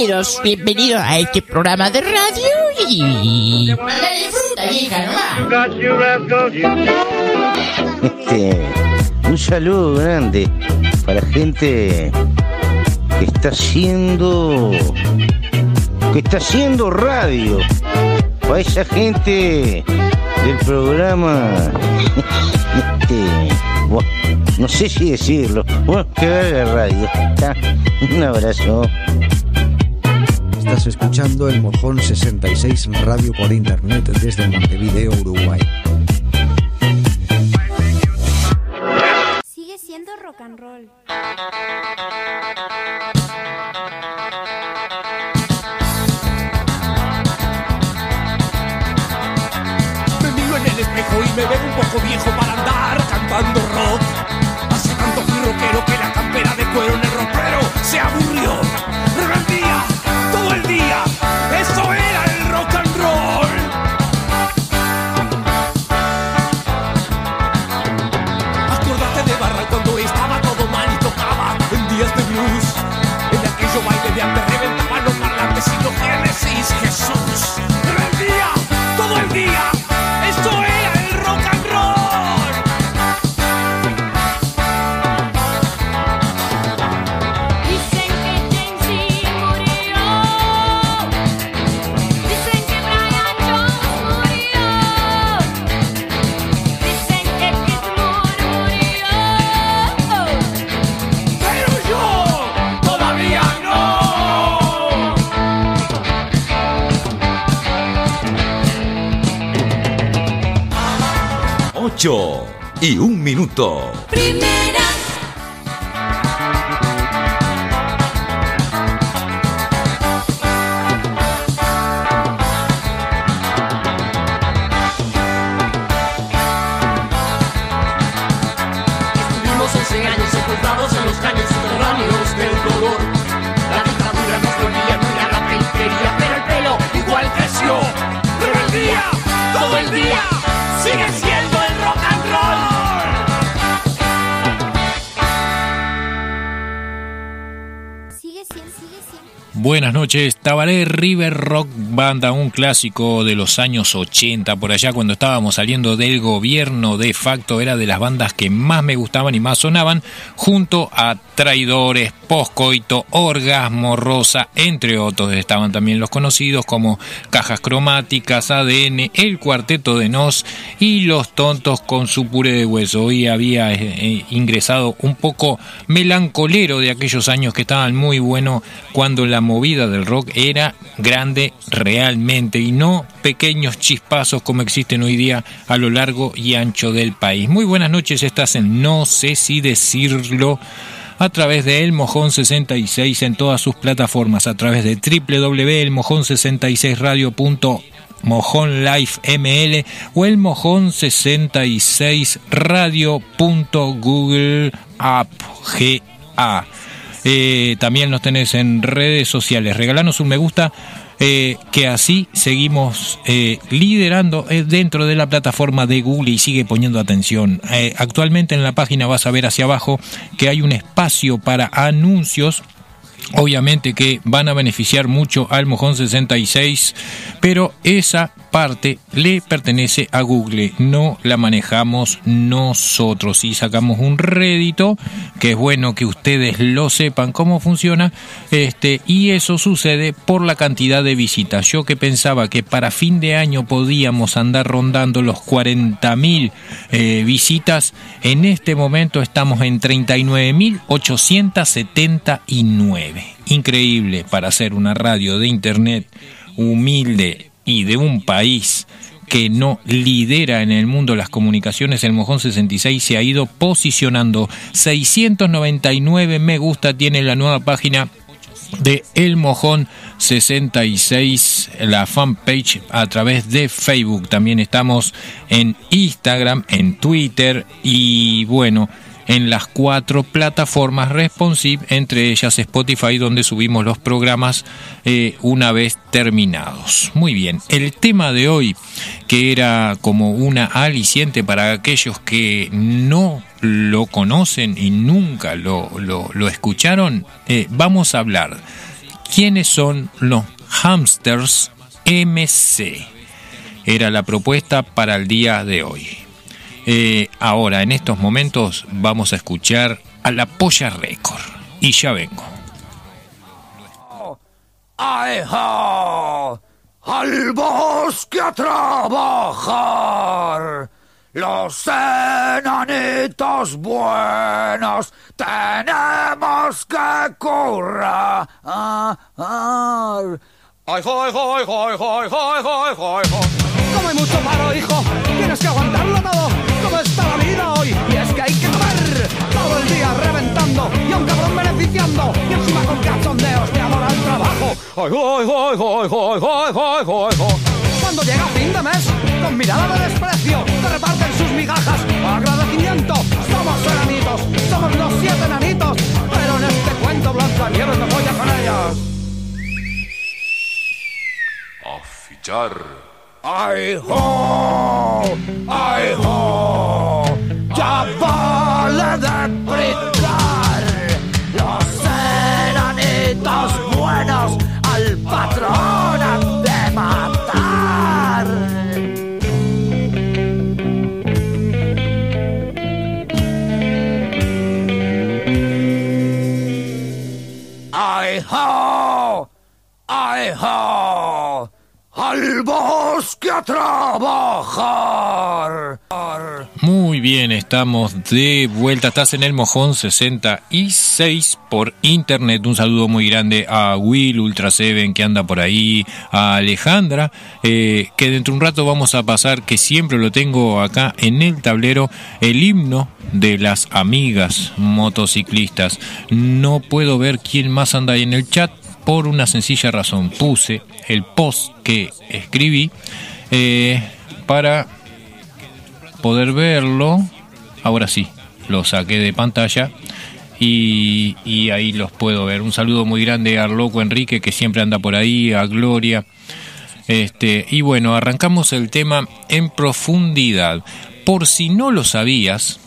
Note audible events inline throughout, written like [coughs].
bienvenidos, bienvenidos a este programa de radio y... disfruta, hija, Este, un saludo grande para la gente que está haciendo que está haciendo radio. Para esa gente del programa este, no sé si decirlo bueno que haga radio un abrazo Estás escuchando el Mojón 66 Radio por Internet desde Montevideo, Uruguay. Sigue siendo rock and roll. Me miro en el espejo y me veo un poco viejo para andar cantando rock. Hace tanto fui rockero que la campera de cuero en el ropero se aburrió. Jesús. Rebeldía todo el día, 8 y un minuto. Primera. Noches, Tabaré River Rock Banda, un clásico de los años 80, por allá cuando estábamos saliendo del gobierno de facto, era de las bandas que más me gustaban y más sonaban, junto a Traidores, Poscoito, Orgasmo Rosa, entre otros estaban también los conocidos como Cajas Cromáticas, ADN, El Cuarteto de Nos y Los Tontos con su puré de hueso. Hoy había eh, eh, ingresado un poco melancolero de aquellos años que estaban muy buenos cuando la movida del rock era grande realmente y no pequeños chispazos como existen hoy día a lo largo y ancho del país. Muy buenas noches, estás en No sé si decirlo a través de El Mojón 66 en todas sus plataformas, a través de www.elmojón66radio.com Mojón Life ML o el Mojón 66 radio.google app. Eh, también nos tenés en redes sociales. Regalanos un me gusta. Eh, que así seguimos eh, liderando eh, dentro de la plataforma de Google y sigue poniendo atención. Eh, actualmente en la página vas a ver hacia abajo que hay un espacio para anuncios Obviamente que van a beneficiar mucho al Mojón 66, pero esa parte le pertenece a Google, no la manejamos nosotros. Y sacamos un rédito, que es bueno que ustedes lo sepan cómo funciona, este, y eso sucede por la cantidad de visitas. Yo que pensaba que para fin de año podíamos andar rondando los 40.000 eh, visitas, en este momento estamos en 39.879 increíble para hacer una radio de internet humilde de un país que no lidera en el mundo las comunicaciones, el Mojón 66 se ha ido posicionando. 699 me gusta tiene la nueva página de El Mojón 66, la fanpage a través de Facebook. También estamos en Instagram, en Twitter y bueno, en las cuatro plataformas responsive, entre ellas Spotify, donde subimos los programas eh, una vez terminados. Muy bien, el tema de hoy, que era como una aliciente para aquellos que no lo conocen y nunca lo, escucharon, eh, vamos a hablar ¿quiénes son los hamsters MC? Era la propuesta para el día de hoy. Eh, ahora, en estos momentos, vamos a escuchar a la Polla Record. Y ya vengo. ¡Aeja! ¡Al bosque a trabajar! Los enanitos buenos tenemos que currar. ¡Ay, ay, ay, ay, ay, ay, ay, ay! Como hay mucho paro, hijo, tienes que aguantarlo todo hay que comer. Todo el día reventando y a un cabrón beneficiando. Y encima con cachondeos te adora el trabajo. Ay, ay, ay, ay, ay, ay, ay, ay, Cuando llega fin de mes, con mirada de desprecio, te reparten sus migajas. Agradecimiento, somos enanitos, somos los siete enanitos. Pero en este cuento Blanca Nieves no voy a con ellas. A fichar. ¡Ay, ho! ¡Ay, ho! ¡Ya vale de gritar! Los enanitos buenos al patrón de matar. ¡Ay, ho! ¡Ay, ho! ¡Al bosque a trabajar! Muy bien, estamos de vuelta. Estás en el Mojón 66 por internet. Un saludo muy grande a Will Ultra Seven que anda por ahí, a Alejandra, eh, que dentro de un rato vamos a pasar, que siempre lo tengo acá en el tablero, el himno de las amigas motociclistas. No puedo ver quién más anda ahí en el chat por una sencilla razón. Puse el post que escribí eh, para poder verlo. Ahora sí, lo saqué de pantalla y, y ahí los puedo ver. Un saludo muy grande a Loco Enrique que siempre anda por ahí, a Gloria. Este, y bueno, arrancamos el tema en profundidad. Por si no lo sabías,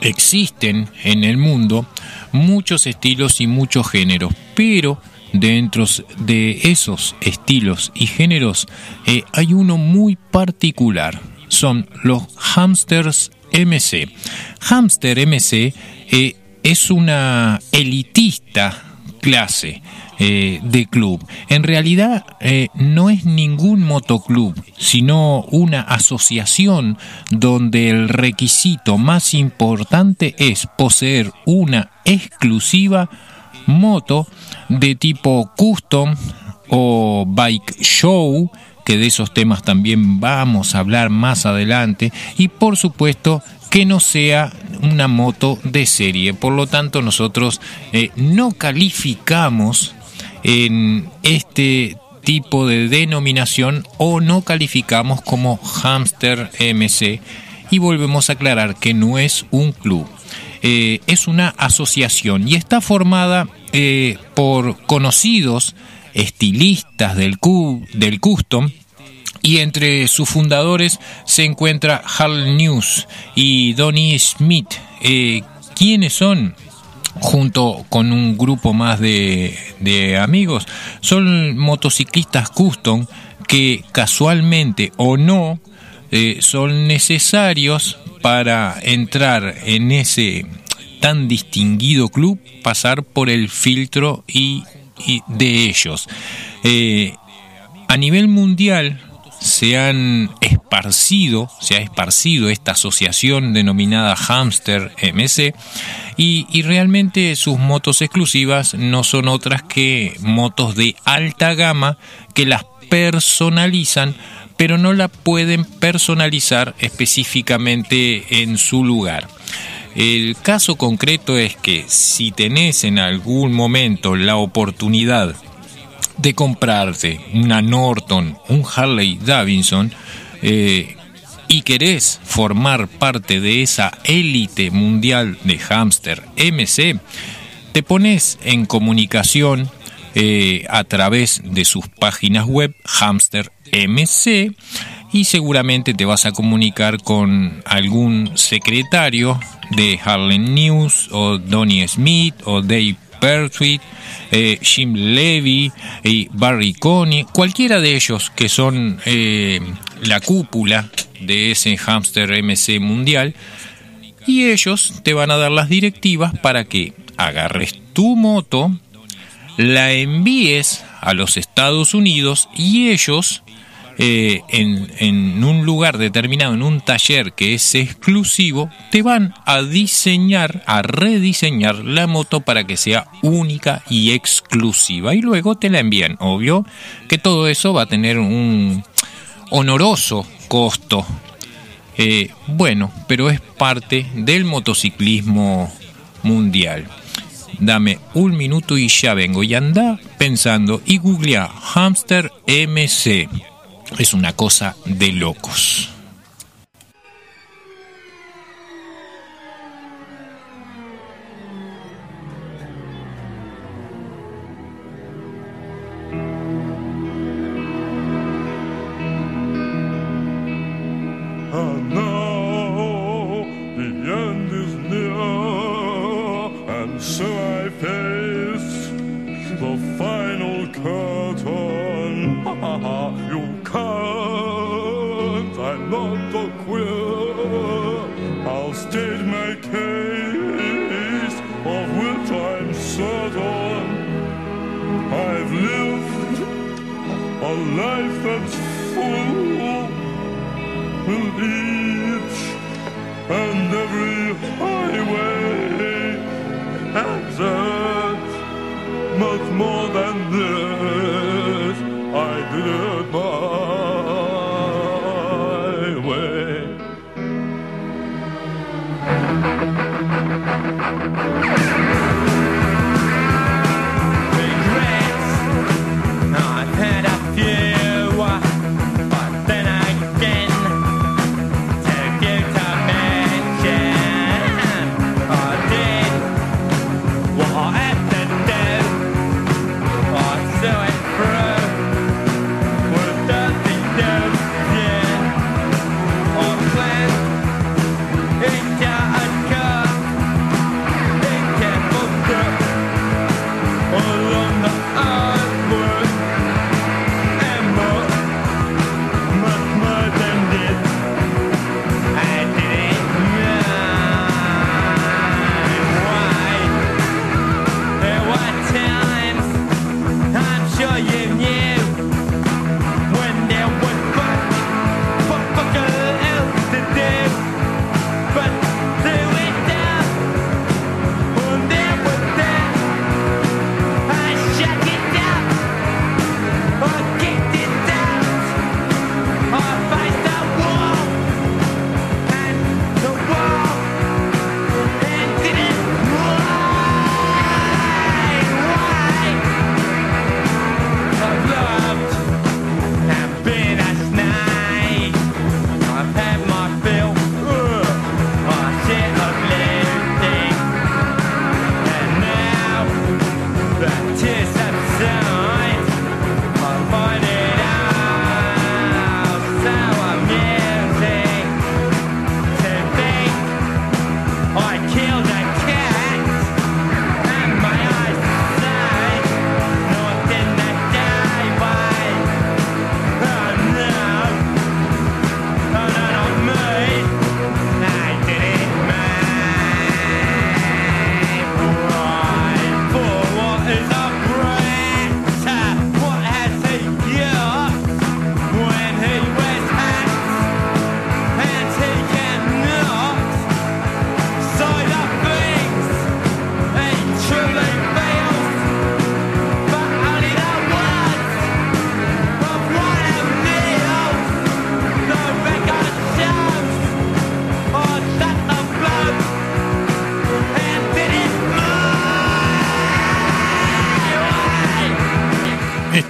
existen en el mundo muchos estilos y muchos géneros, pero dentro de esos estilos y géneros eh, hay uno muy particular. Son los hamsters MC. Hamster MC eh, es una elitista clase eh, de club. En realidad no es ningún motoclub, sino una asociación donde el requisito más importante es poseer una exclusiva moto de tipo custom o bike show, que de esos temas también vamos a hablar más adelante, y por supuesto que no sea una moto de serie. Por lo tanto, nosotros eh, no calificamos en este tipo de denominación o no calificamos como hamster MC y volvemos a aclarar que no es un club. Eh, es una asociación y está formada eh, por conocidos estilistas del, cu- del custom y entre sus fundadores se encuentra Hal News y Donnie Smith. Eh, ¿Quiénes son? Junto con un grupo más de amigos, son motociclistas custom que casualmente o no eh, son necesarios para entrar en ese tan distinguido club, pasar por el filtro y, de ellos. Eh, a nivel mundial se han esparcido, se ha esparcido esta asociación denominada Hamster MC y realmente sus motos exclusivas no son otras que motos de alta gama que las personalizan pero no la pueden personalizar específicamente en su lugar. El caso concreto es que si tenés en algún momento la oportunidad de comprarte una Norton, un Harley Davidson, eh, y querés formar parte de esa élite mundial de hamster MC, te pones en comunicación eh, a través de sus páginas web Hamster MC y seguramente te vas a comunicar con algún secretario de Harlem News o Donnie Smith o Dave Pertwee, eh, Jim Levy y Barry Coney, cualquiera de ellos que son eh, la cúpula de ese hámster MC mundial, y ellos te van a dar las directivas para que agarres tu moto, la envíes a los Estados Unidos y ellos eh, en, en un lugar determinado, en un taller que es exclusivo, te van a diseñar, a rediseñar la moto para que sea única y exclusiva. Y luego te la envían. Obvio que todo eso va a tener un honoroso costo. Eh, bueno, pero es parte del motociclismo mundial. Dame un minuto y ya vengo. Y anda pensando y googlea Hamster MC. Es una cosa de locos. Life that's full will each and every highway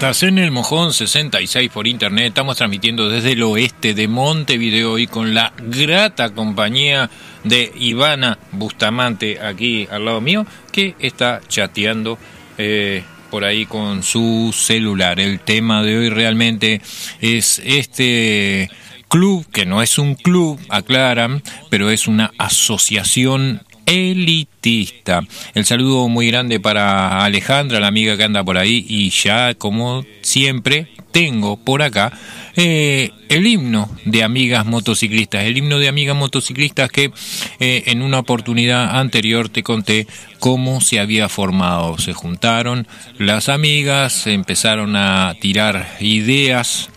Estás en el Mojón 66 por internet. Estamos transmitiendo desde el oeste de Montevideo y con la grata compañía de Ivana Bustamante aquí al lado mío, que está chateando eh, por ahí con su celular. El tema de hoy realmente es este club, que no es un club, aclaran, pero es una asociación elitista. El saludo muy grande para Alejandra, la amiga que anda por ahí, y ya como siempre tengo por acá eh, el himno de amigas motociclistas, el himno de amigas motociclistas que eh, en una oportunidad anterior te conté cómo se había formado. Se juntaron las amigas, empezaron a tirar ideas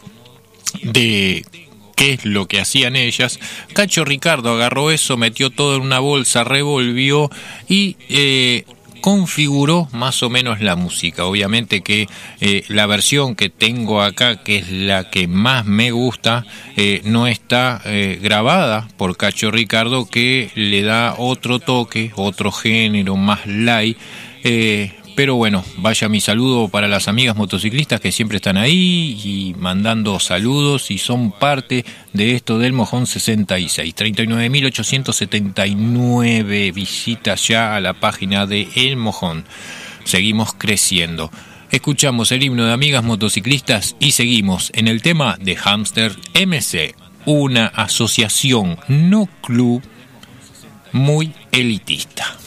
de qué es lo que hacían ellas. Cacho Ricardo agarró eso, metió todo en una bolsa, revolvió y eh, configuró más o menos la música. Obviamente que eh, la versión que tengo acá, que es la que más me gusta, eh, no está eh, grabada por Cacho Ricardo, que le da otro toque, otro género más light. Pero bueno, vaya mi saludo para las amigas motociclistas que siempre están ahí y mandando saludos y son parte de esto del Mojón 66. 39.879 visitas ya a la página de El Mojón. Seguimos creciendo. Escuchamos el himno de amigas motociclistas y seguimos en el tema de Hamster MC, una asociación no club muy elitista.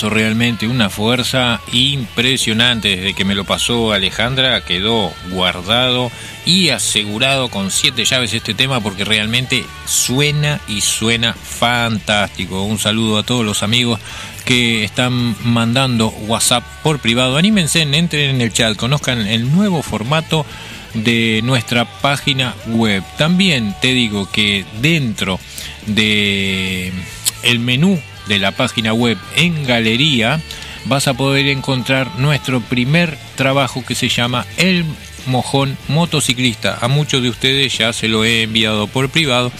Realmente, una fuerza impresionante. Desde que me lo pasó Alejandra quedó guardado y asegurado con siete llaves este tema porque realmente suena y suena fantástico. Un saludo a todos los amigos que están mandando WhatsApp por privado. Anímense, entren en el chat, conozcan el nuevo formato de nuestra página web. También te digo que dentro de el menú de la página web en galería vas a poder encontrar nuestro primer trabajo que se llama El Mojón Motociclista. A muchos de ustedes ya se lo he enviado por privado.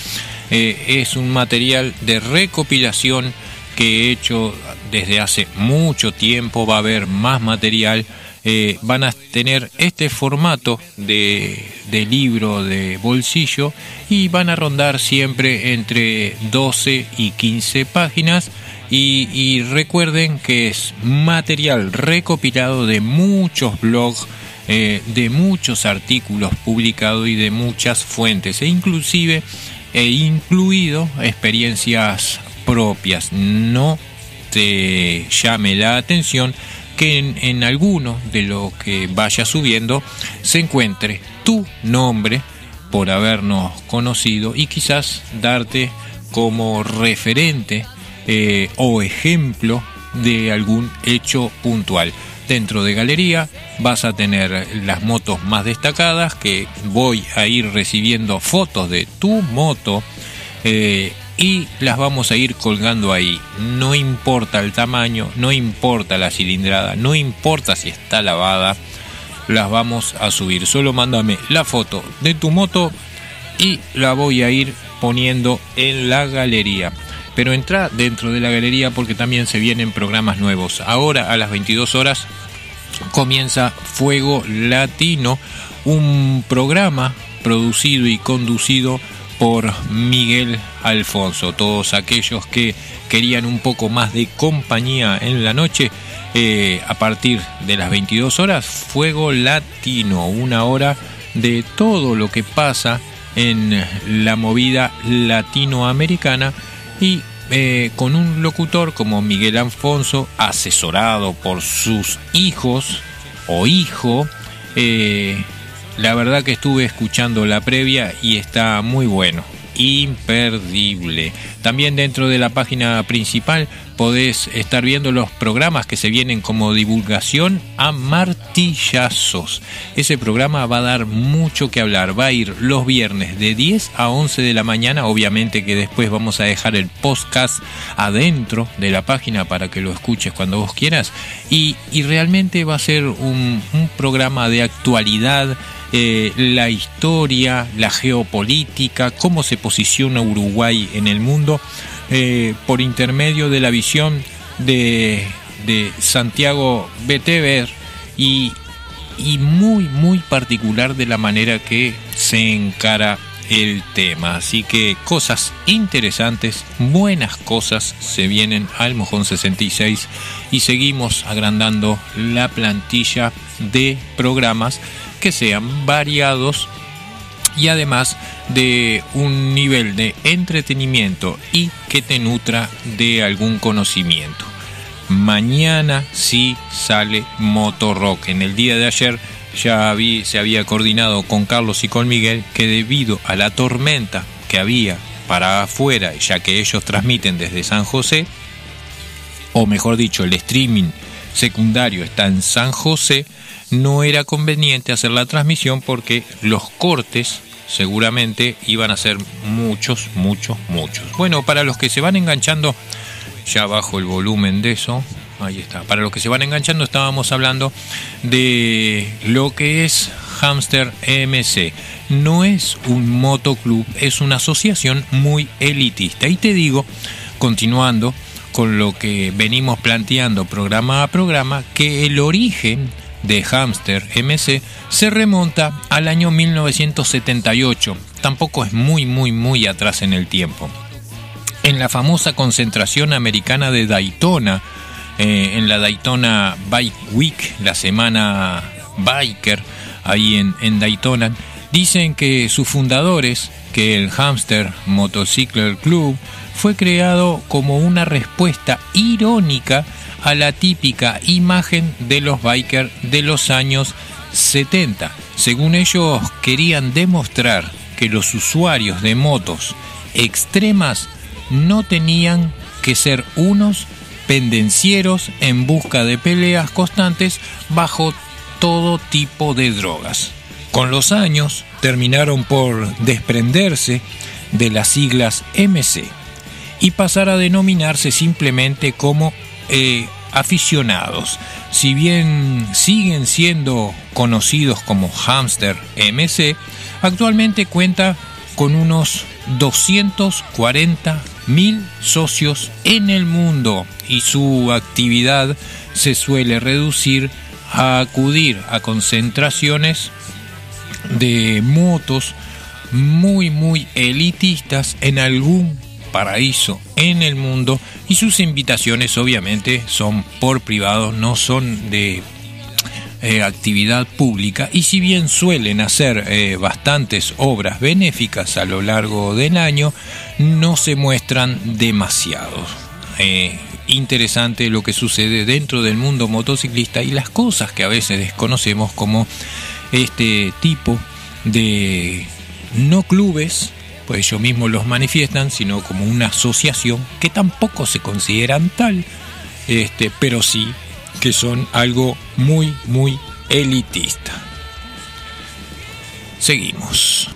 Eh, es un material de recopilación que he hecho desde hace mucho tiempo. Va a haber más material. Eh, van a tener este formato de, de libro de bolsillo y van a rondar siempre entre 12 y 15 páginas. Y, recuerden que es material recopilado de muchos blogs eh, de muchos artículos publicados y de muchas fuentes e inclusive e incluido experiencias propias. No te llame la atención que en, alguno de lo que vaya subiendo se encuentre tu nombre por habernos conocido y quizás darte como referente eh, o ejemplo de algún hecho puntual. Dentro de galería vas a tener las motos más destacadas que voy a ir recibiendo fotos de tu moto eh, y las vamos a ir colgando ahí. No importa el tamaño, no importa la cilindrada, no importa si está lavada, las vamos a subir. Solo mándame la foto de tu moto y la voy a ir poniendo en la galería. Pero entra dentro de la galería porque también se vienen programas nuevos. Ahora a las 22 horas comienza Fuego Latino, un programa producido y conducido por Miguel Alfonso. Todos aquellos que querían un poco más de compañía en la noche, eh, a partir de las 22 horas, Fuego Latino, una hora de todo lo que pasa en la movida latinoamericana y eh, con un locutor como Miguel Alfonso, asesorado por sus hijos o hijo, eh, la verdad que estuve escuchando la previa y está muy bueno, imperdible. También dentro de la página principal podés estar viendo los programas que se vienen como divulgación a martillazos. Ese programa va a dar mucho que hablar, va a ir los viernes de 10 a 11 de la mañana, obviamente que después vamos a dejar el podcast adentro de la página para que lo escuches cuando vos quieras. Y, y realmente va a ser un, programa de actualidad eh, la historia, la geopolítica, cómo se posiciona Uruguay en el mundo, eh, por intermedio de la visión de, Santiago Betever y, y muy, muy particular de la manera que se encara el tema. Así que cosas interesantes, buenas cosas se vienen al Mojón 66 y seguimos agrandando la plantilla de programas que sean variados y además de un nivel de entretenimiento y que te nutra de algún conocimiento. Mañana sí sale Motorrock. En el día de ayer ya se había coordinado con Carlos y con Miguel que debido a la tormenta que había para afuera, ya que ellos transmiten desde San José, o mejor dicho, el streaming secundario está en San José, no era conveniente hacer la transmisión porque los cortes seguramente iban a ser muchos, muchos, muchos. Bueno, para los que se van enganchando, ya bajo el volumen de eso, ahí está. Para los que se van enganchando, estábamos hablando de lo que es Hamster MC. No es un motoclub, es una asociación muy elitista. Y te digo, continuando con lo que venimos planteando programa a programa, que el origen de Hamster MC se remonta al año 1978. Tampoco es muy, muy, muy atrás en el tiempo. En la famosa concentración americana de Daytona, eh, en la Daytona Bike Week, la semana biker, ahí en, en Daytona, dicen que sus fundadores, que el Hamster Motorcycle Club, fue creado como una respuesta irónica a la típica imagen de los bikers de los años 70. Según ellos querían demostrar que los usuarios de motos extremas no tenían que ser unos pendencieros en busca de peleas constantes bajo todo tipo de drogas. Con los años terminaron por desprenderse de las siglas MC y pasar a denominarse simplemente como eh, aficionados. Si bien siguen siendo conocidos como Hamster MC, actualmente cuenta con unos 240 mil socios en el mundo y su actividad se suele reducir a acudir a concentraciones de motos muy muy elitistas en algún paraíso en el mundo y sus invitaciones obviamente son por privado, no son de eh, actividad pública y si bien suelen hacer eh, bastantes obras benéficas a lo largo del año, no se muestran demasiados. Eh, interesante lo que sucede dentro del mundo motociclista y las cosas que a veces desconocemos como este tipo de no clubes, pues ellos mismos los manifiestan, sino como una asociación que tampoco se consideran tal, este, pero sí que son algo muy, muy elitista. Seguimos.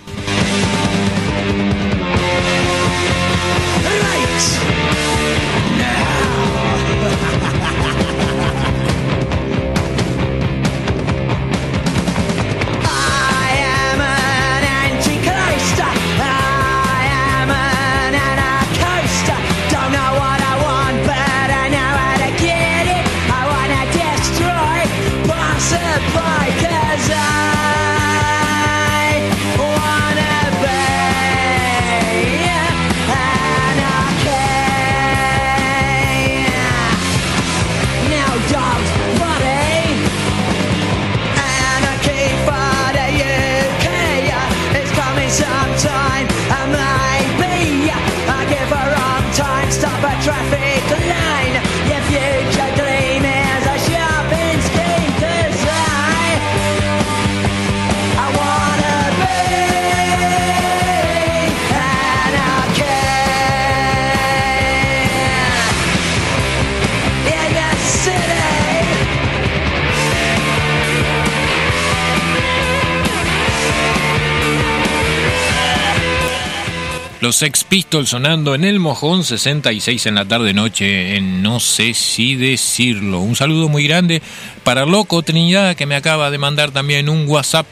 Los Sex Pistols sonando en el Mojón 66 en la tarde noche, en no sé si decirlo. Un saludo muy grande para Loco Trinidad que me acaba de mandar también un WhatsApp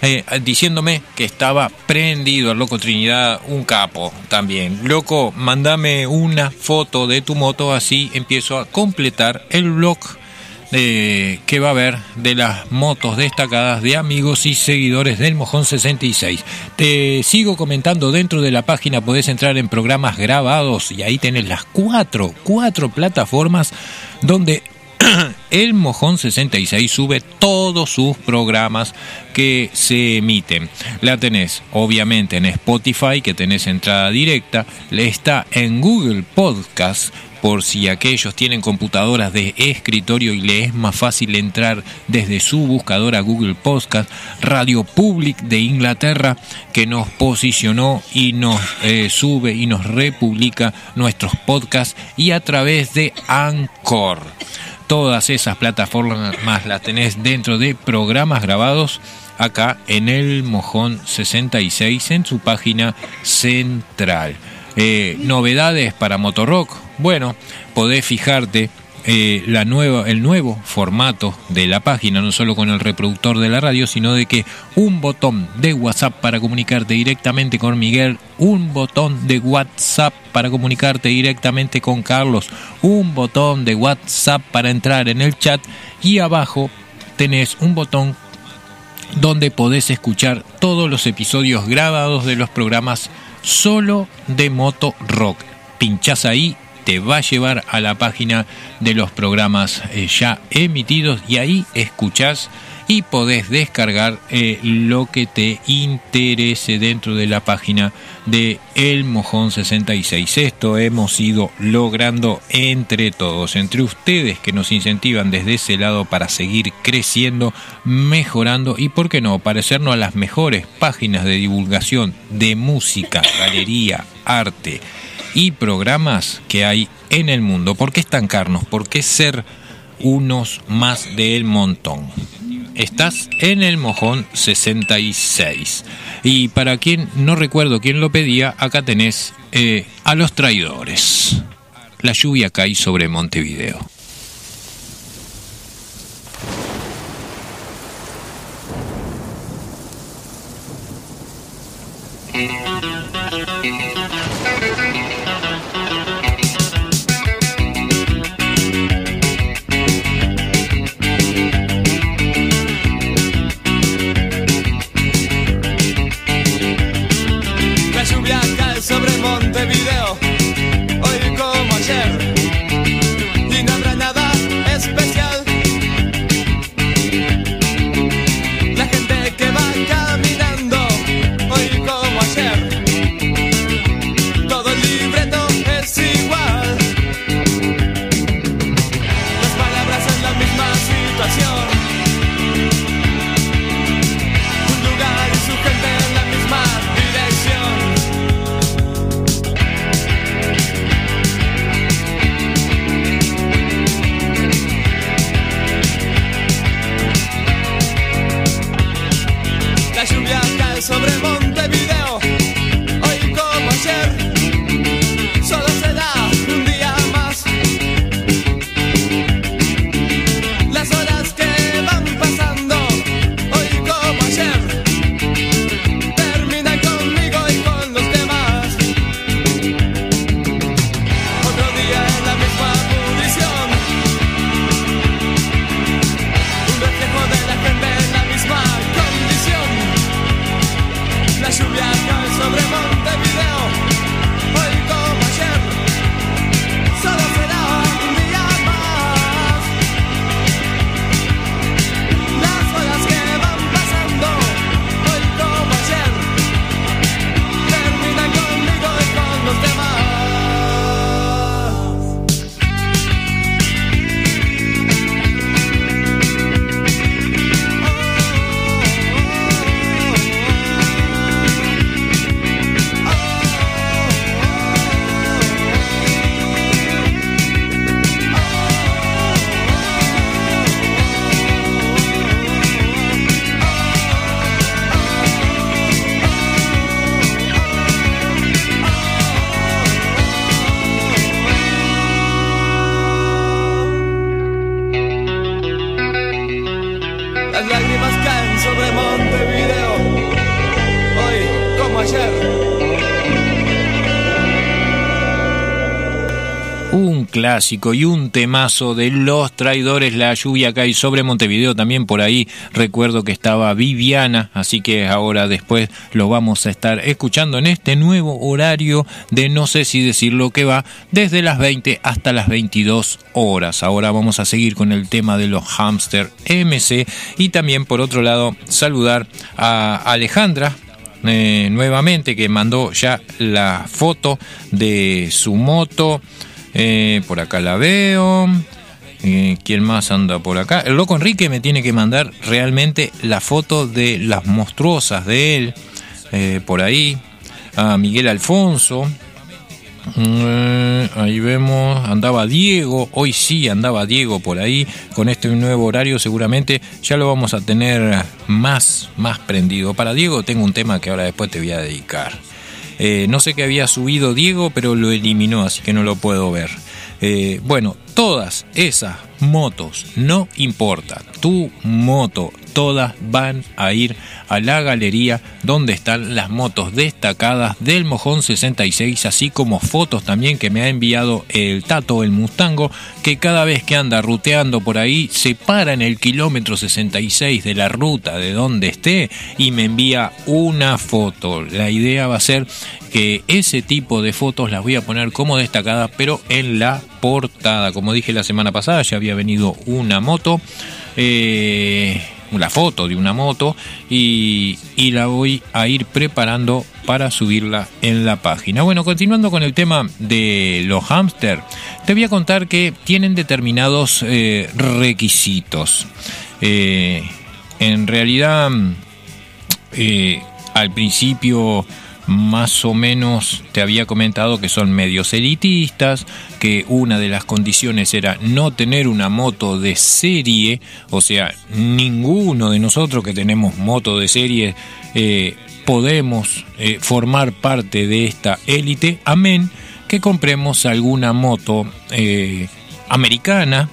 eh, diciéndome que estaba prendido al Loco Trinidad, un capo también. Loco, mándame una foto de tu moto, así empiezo a completar el blog eh, que va a haber de las motos destacadas de amigos y seguidores del Mojón 66. Te sigo comentando dentro de la página, podés entrar en programas grabados y ahí tenés las cuatro, cuatro plataformas donde [clears throat] el Mojón 66 sube todos sus programas que se emiten. La tenés obviamente en Spotify, que tenés entrada directa, le está en Google Podcast, por si aquellos tienen computadoras de escritorio y le es más fácil entrar desde su buscadora Google Podcast, Radio Public de Inglaterra, que nos posicionó y nos eh, sube y nos republica nuestros podcasts y a través de Anchor. Todas esas plataformas más las tenés dentro de programas grabados acá en el Mojón 66 en su página central. Eh, novedades para Motorrock. Bueno, podés fijarte eh, el nuevo formato de la página, no solo con el reproductor de la radio, sino de que un botón de WhatsApp para comunicarte directamente con Miguel, un botón de WhatsApp para comunicarte directamente con Carlos, un botón de WhatsApp para entrar en el chat y abajo tenés un botón donde podés escuchar todos los episodios grabados de los programas solo de Moto Rock. Pinchás ahí, te va a llevar a la página de los programas eh, ya emitidos y ahí escuchás y podés descargar eh, lo que te interese dentro de la página de El Mojón 66. Esto hemos ido logrando entre todos, entre ustedes que nos incentivan desde ese lado para seguir creciendo, mejorando y, por qué no, parecernos a las mejores páginas de divulgación de música, galería, arte y programas que hay en el mundo. ¿Por qué estancarnos? ¿Por qué ser unos más del montón? Estás en el mojón 66. Y para quien no recuerdo quién lo pedía, acá tenés eh, a los traidores. La lluvia cae sobre Montevideo. Y un temazo de Los Traidores, la lluvia cae sobre Montevideo, también por ahí recuerdo que estaba Viviana, así que ahora después lo vamos a estar escuchando en este nuevo horario de no sé si decir lo que va, desde las 20 hasta las 22 horas. Ahora vamos a seguir con el tema de los Hamster MC y también por otro lado saludar a Alejandra, eh, nuevamente que mandó ya la foto de su moto. Eh, por acá la veo. Eh, ¿Quién más anda por acá? El loco Enrique me tiene que mandar realmente la foto de las monstruosas de él. eh, por ahí. A Miguel Alfonso. Eh, ahí vemos, andaba Diego, hoy sí andaba Diego por ahí, con este nuevo horario seguramente ya lo vamos a tener más, más prendido. Para Diego tengo un tema que ahora después te voy a dedicar. Eh, no sé qué había subido Diego, pero lo eliminó, así que no lo puedo ver. Eh, bueno, todas esas motos, no importa, tu moto, todas van a ir a la galería donde están las motos destacadas del Mojón 66, así como fotos también que me ha enviado el Tato, el Mustango, que cada vez que anda ruteando por ahí se para en el kilómetro 66 de la ruta de donde esté y me envía una foto. La idea va a ser que ese tipo de fotos las voy a poner como destacadas, pero en la portada. Como dije la semana pasada, ya había venido una moto. Eh, la foto de una moto y, y la voy a ir preparando para subirla en la página. Bueno, continuando con el tema de los hámster, te voy a contar que tienen determinados eh, requisitos. Eh, en realidad, eh, al principio más o menos te había comentado que son medios elitistas, que una de las condiciones era no tener una moto de serie, o sea, ninguno de nosotros que tenemos moto de serie eh, podemos eh, formar parte de esta élite, amén que compremos alguna moto eh, americana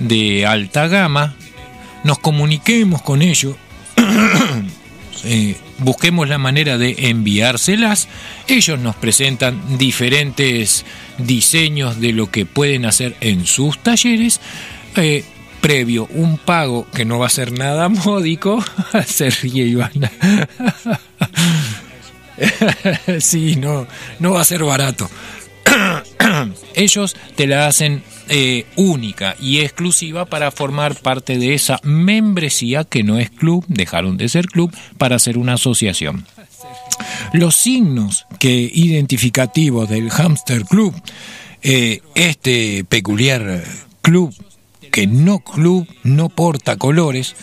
de alta gama, nos comuniquemos con ellos. [coughs] Busquemos la manera de enviárselas. Ellos nos presentan diferentes diseños de lo que pueden hacer en sus talleres. eh, previo un pago que no va a ser nada módico. [laughs] Se ríe Ivana. [laughs] sí, no, no va a ser barato. [clears throat] Ellos te la hacen eh, única y exclusiva para formar parte de esa membresía que no es club, dejaron de ser club para ser una asociación. Los signos que identificativos del Hamster Club, eh, este peculiar club que no club, no porta colores,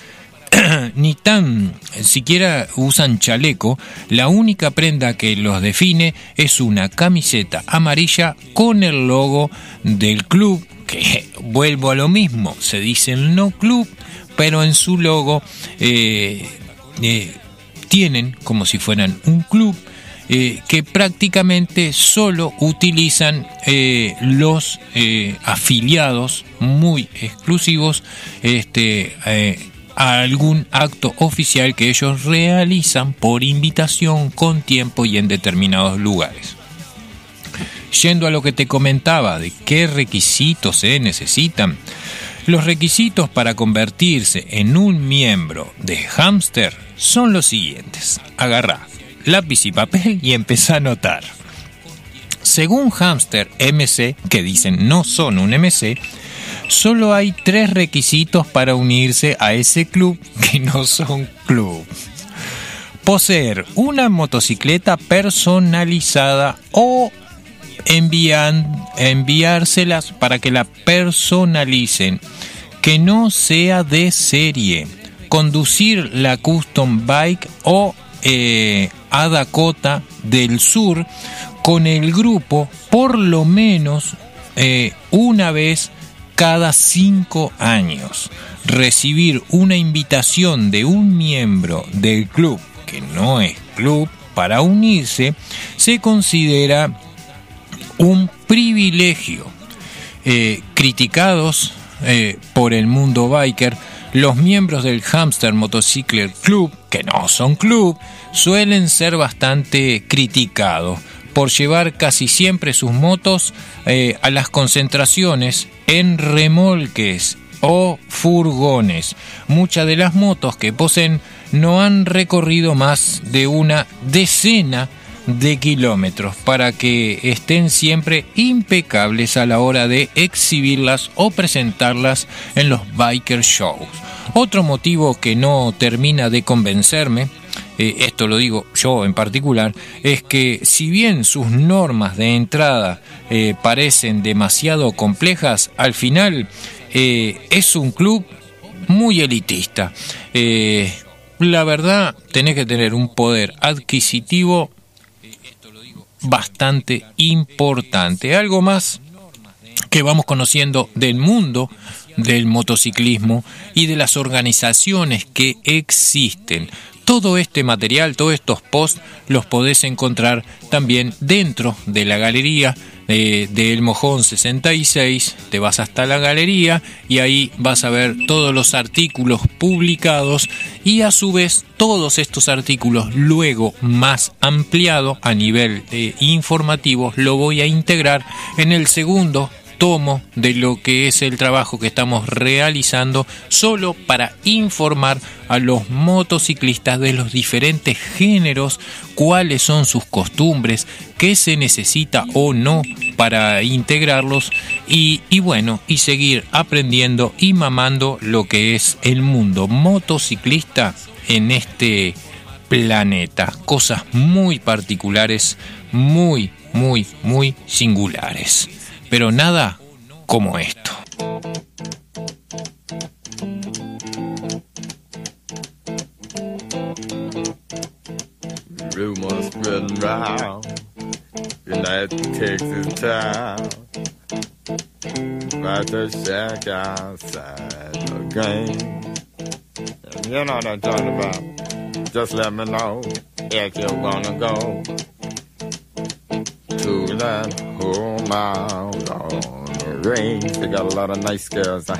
[clears throat] ni tan siquiera usan chaleco, la única prenda que los define es una camiseta amarilla con el logo del club, que vuelvo a lo mismo, se dicen no club, pero en su logo eh, eh, tienen como si fueran un club. eh, que prácticamente solo utilizan los afiliados muy exclusivos este, a algún acto oficial que ellos realizan por invitación con tiempo y en determinados lugares. Yendo a lo que te comentaba de qué requisitos se necesitan, los requisitos para convertirse en un miembro de Hamster son los siguientes. Agarrá lápiz y papel y empezá a anotar. Según Hamster MC, que dicen no son un MC, solo hay tres requisitos para unirse a ese club que no son club. Poseer una motocicleta personalizada o envían, enviárselas para que la personalicen, que no sea de serie, conducir la custom bike o eh, a Dakota del Sur con el grupo por lo menos eh, una vez cada cinco años. Recibir una invitación de un miembro del club, que no es club, para unirse, se considera un privilegio. Eh, criticados eh, por el mundo biker, los miembros del Hamster Motorcycle Club, que no son club, suelen ser bastante criticados por llevar casi siempre sus motos eh, a las concentraciones en remolques o furgones. Muchas de las motos que poseen no han recorrido más de una decena de kilómetros para que estén siempre impecables a la hora de exhibirlas o presentarlas en los biker shows. Otro motivo que no termina de convencerme, eh, esto lo digo yo en particular, es que si bien sus normas de entrada eh, parecen demasiado complejas, al final eh, es un club muy elitista. La verdad, tenés que tener un poder adquisitivo bastante importante. Algo más que vamos conociendo del mundo del motociclismo y de las organizaciones que existen. Todo este material, todos estos posts los podés encontrar también dentro de la galería eh, del Mojón 66. Te vas hasta la galería y ahí vas a ver todos los artículos publicados y a su vez todos estos artículos luego más ampliado a nivel eh, informativo lo voy a integrar en el segundo tomo de lo que es el trabajo que estamos realizando solo para informar a los motociclistas de los diferentes géneros, cuáles son sus costumbres, qué se necesita o no para integrarlos y, y bueno, y seguir aprendiendo y mamando lo que es el mundo motociclista en este planeta. Cosas muy particulares, muy, muy, muy singulares pero nada como esto. Rumors spreading round. United Texas town. About to shack outside the game. You know what I'm talking about. Just let me know if you're gonna go. To that Oh, home out oh, on the range They got a lot of nice girls huh?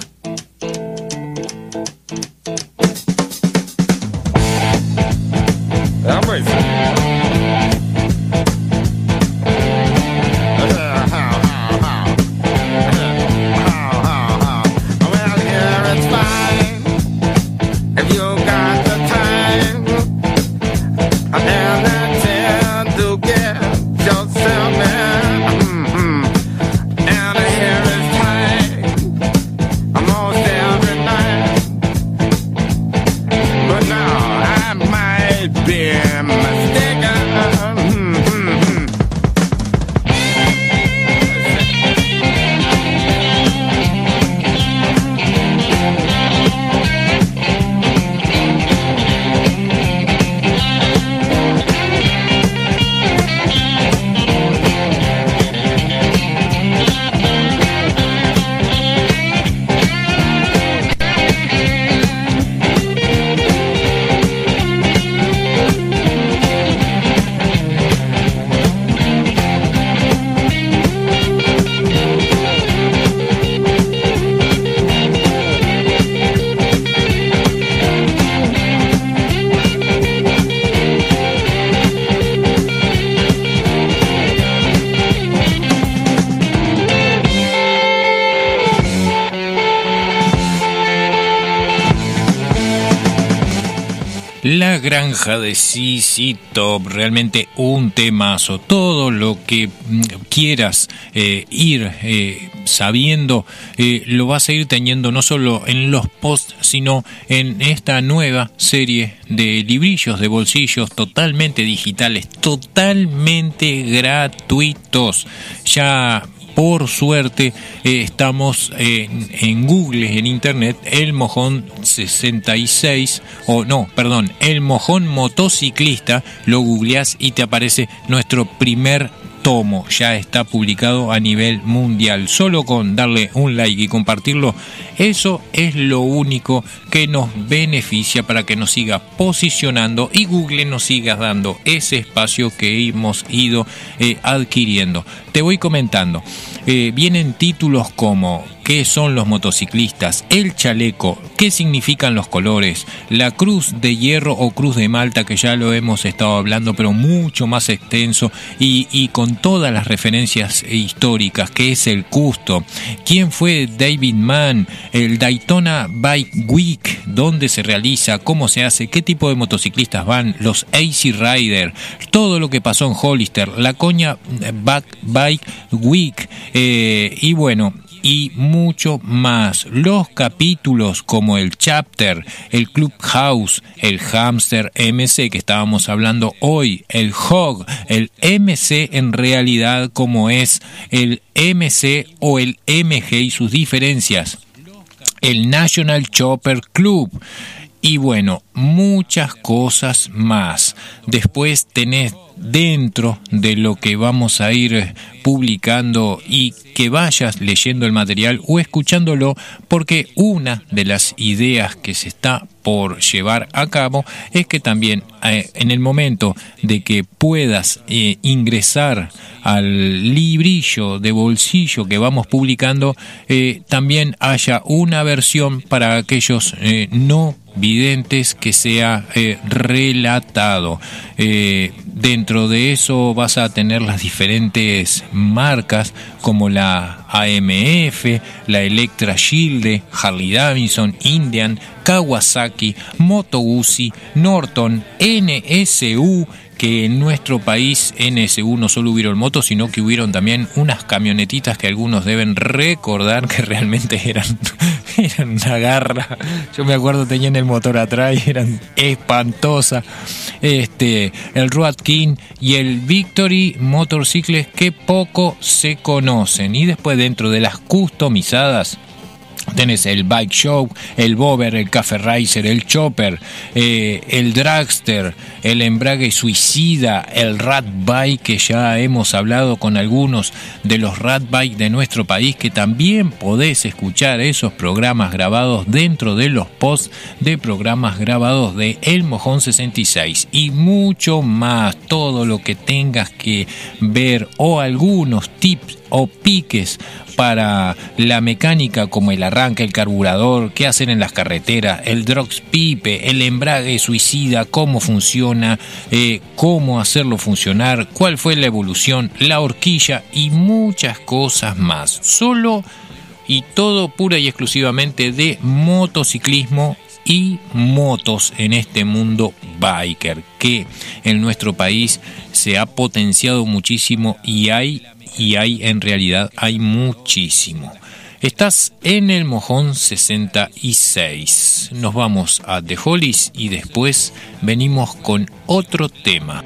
Granja de CC Top, realmente un temazo. Todo lo que mm, quieras eh, ir eh, sabiendo, eh, lo vas a ir teniendo no solo en los posts, sino en esta nueva serie de librillos de bolsillos totalmente digitales, totalmente gratuitos. Ya por suerte eh, estamos en, Google, en Internet, el mojón 66, o no, perdón, el mojón motociclista, lo googleás y te aparece nuestro primer tomo, ya está publicado a nivel mundial. Solo con darle un like y compartirlo, eso es lo único que nos beneficia para que nos siga posicionando y Google nos siga dando ese espacio que hemos ido eh, adquiriendo. Te voy comentando. Eh, vienen títulos como qué son los motociclistas, el chaleco, qué significan los colores, la cruz de hierro o cruz de Malta, que ya lo hemos estado hablando, pero mucho más extenso y, con todas las referencias históricas, qué es el custo, quién fue David Mann, el Daytona Bike Week, dónde se realiza, cómo se hace, qué tipo de motociclistas van, los AC Rider, todo lo que pasó en Hollister, la coña Back Bike Week eh, y bueno, y mucho más. Los capítulos como el chapter, el Clubhouse, el Hamster MC que estábamos hablando hoy, el Hog, el MC en realidad como es el MC o el MG y sus diferencias, el National Chopper Club. Y bueno, muchas cosas más. Después tenés dentro de lo que vamos a ir publicando y que vayas leyendo el material o escuchándolo porque una de las ideas que se está por llevar a cabo es que también eh, en el momento de que puedas eh, ingresar al librillo de bolsillo que vamos publicando eh, también haya una versión para aquellos eh, no videntes que sea eh, relatado. Dentro de eso vas a tener las diferentes marcas como la AMF, la Electra Shield, Harley Davidson, Indian, Kawasaki, Moto Guzzi, Norton, NSU, que en nuestro país NSU no solo hubieron motos, sino que hubieron también unas camionetitas que algunos deben recordar que realmente eran, [laughs] eran una garra. Yo me acuerdo tenían el motor atrás y eran espantosas. Este, el Road King y el Victory Motorcycles que poco se conocen. Y después dentro de las customizadas Tenés el Bike Show, el Bober, el Café Racer, el Chopper, eh, el Dragster, el Embrague Suicida, el Rat Bike, que ya hemos hablado con algunos de los Rat Bike de nuestro país, que también podés escuchar esos programas grabados dentro de los posts de programas grabados de El Mojón 66 y mucho más, todo lo que tengas que ver o algunos tips o piques para la mecánica como el arranque, el carburador, qué hacer en las carreteras, el drox pipe, el embrague suicida, cómo funciona, eh, cómo hacerlo funcionar, cuál fue la evolución, la horquilla y muchas cosas más. Solo y todo pura y exclusivamente de motociclismo y motos en este mundo biker que en nuestro país se ha potenciado muchísimo y hay y hay en realidad hay muchísimo. Estás en el mojón 66. Nos vamos a The Hollies y después venimos con otro tema.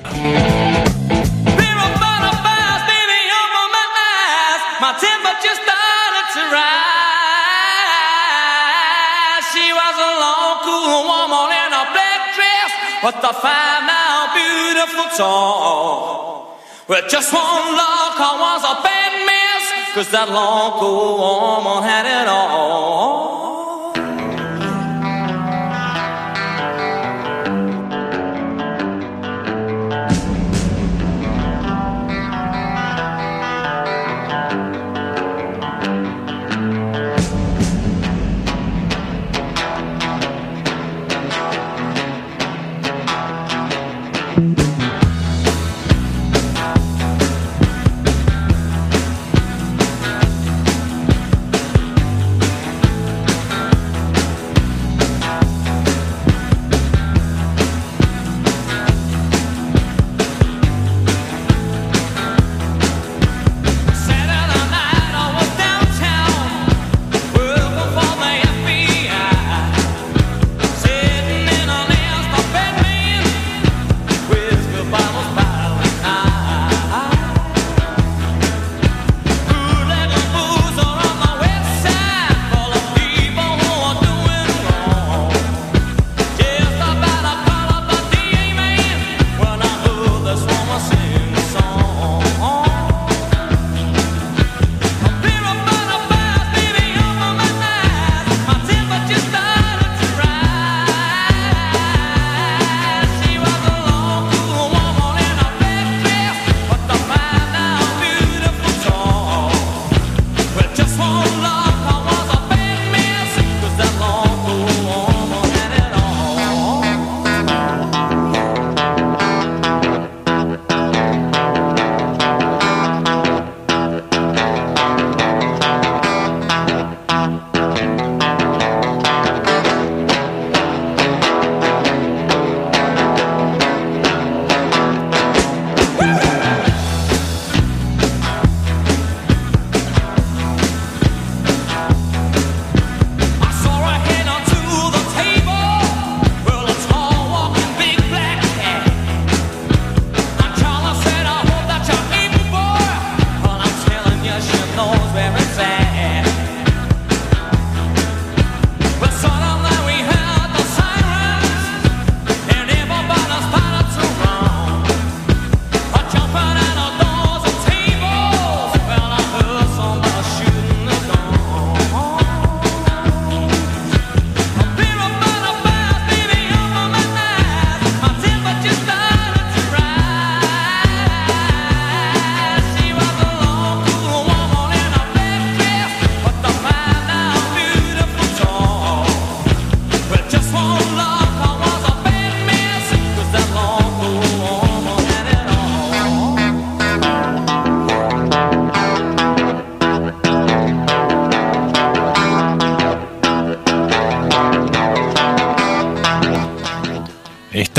A beautiful tongue. With just one look, I was a bad mess, cause that long, cool oh, woman had it all.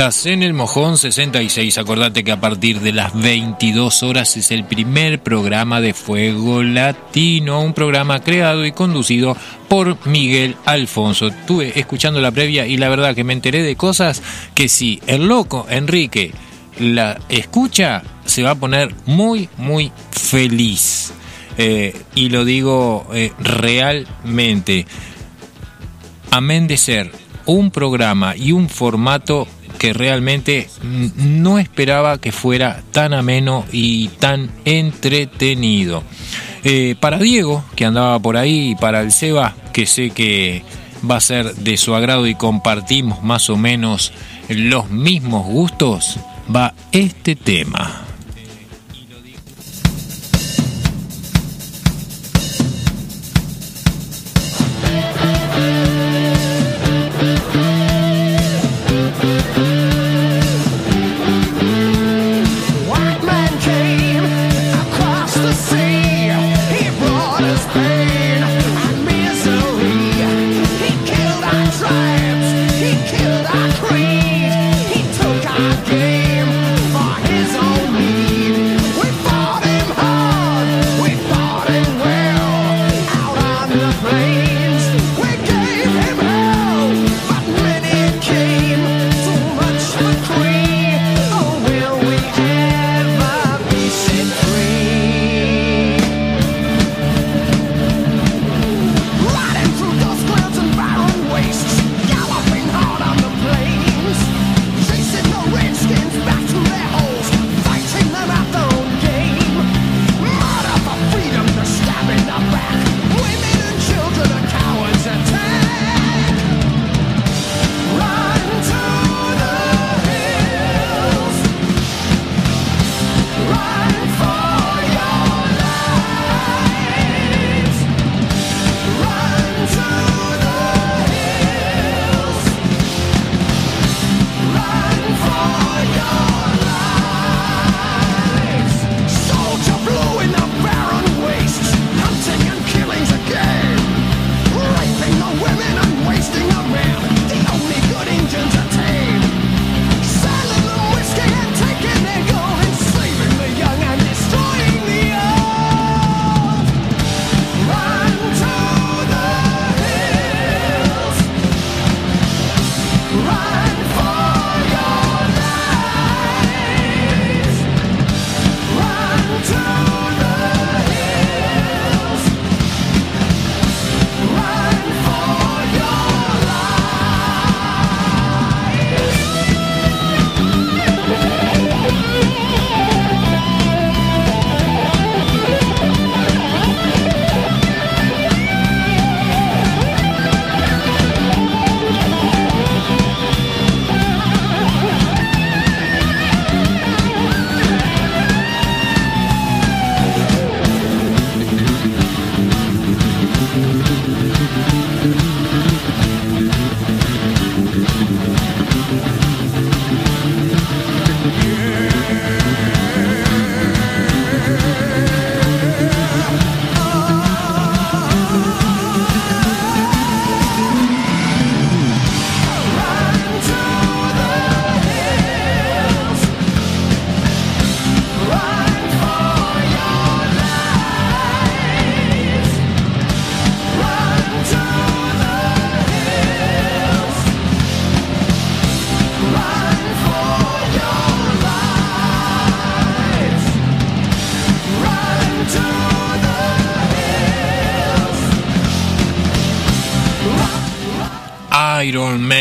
Estás en el Mojón 66. Acordate que a partir de las 22 horas es el primer programa de Fuego Latino, un programa creado y conducido por Miguel Alfonso. Estuve escuchando la previa y la verdad que me enteré de cosas que si el loco Enrique la escucha, se va a poner muy, muy feliz. Eh, y lo digo eh, realmente. Amén de ser un programa y un formato realmente no esperaba que fuera tan ameno y tan entretenido. Eh, para Diego, que andaba por ahí, y para el Seba, que sé que va a ser de su agrado y compartimos más o menos los mismos gustos, va este tema.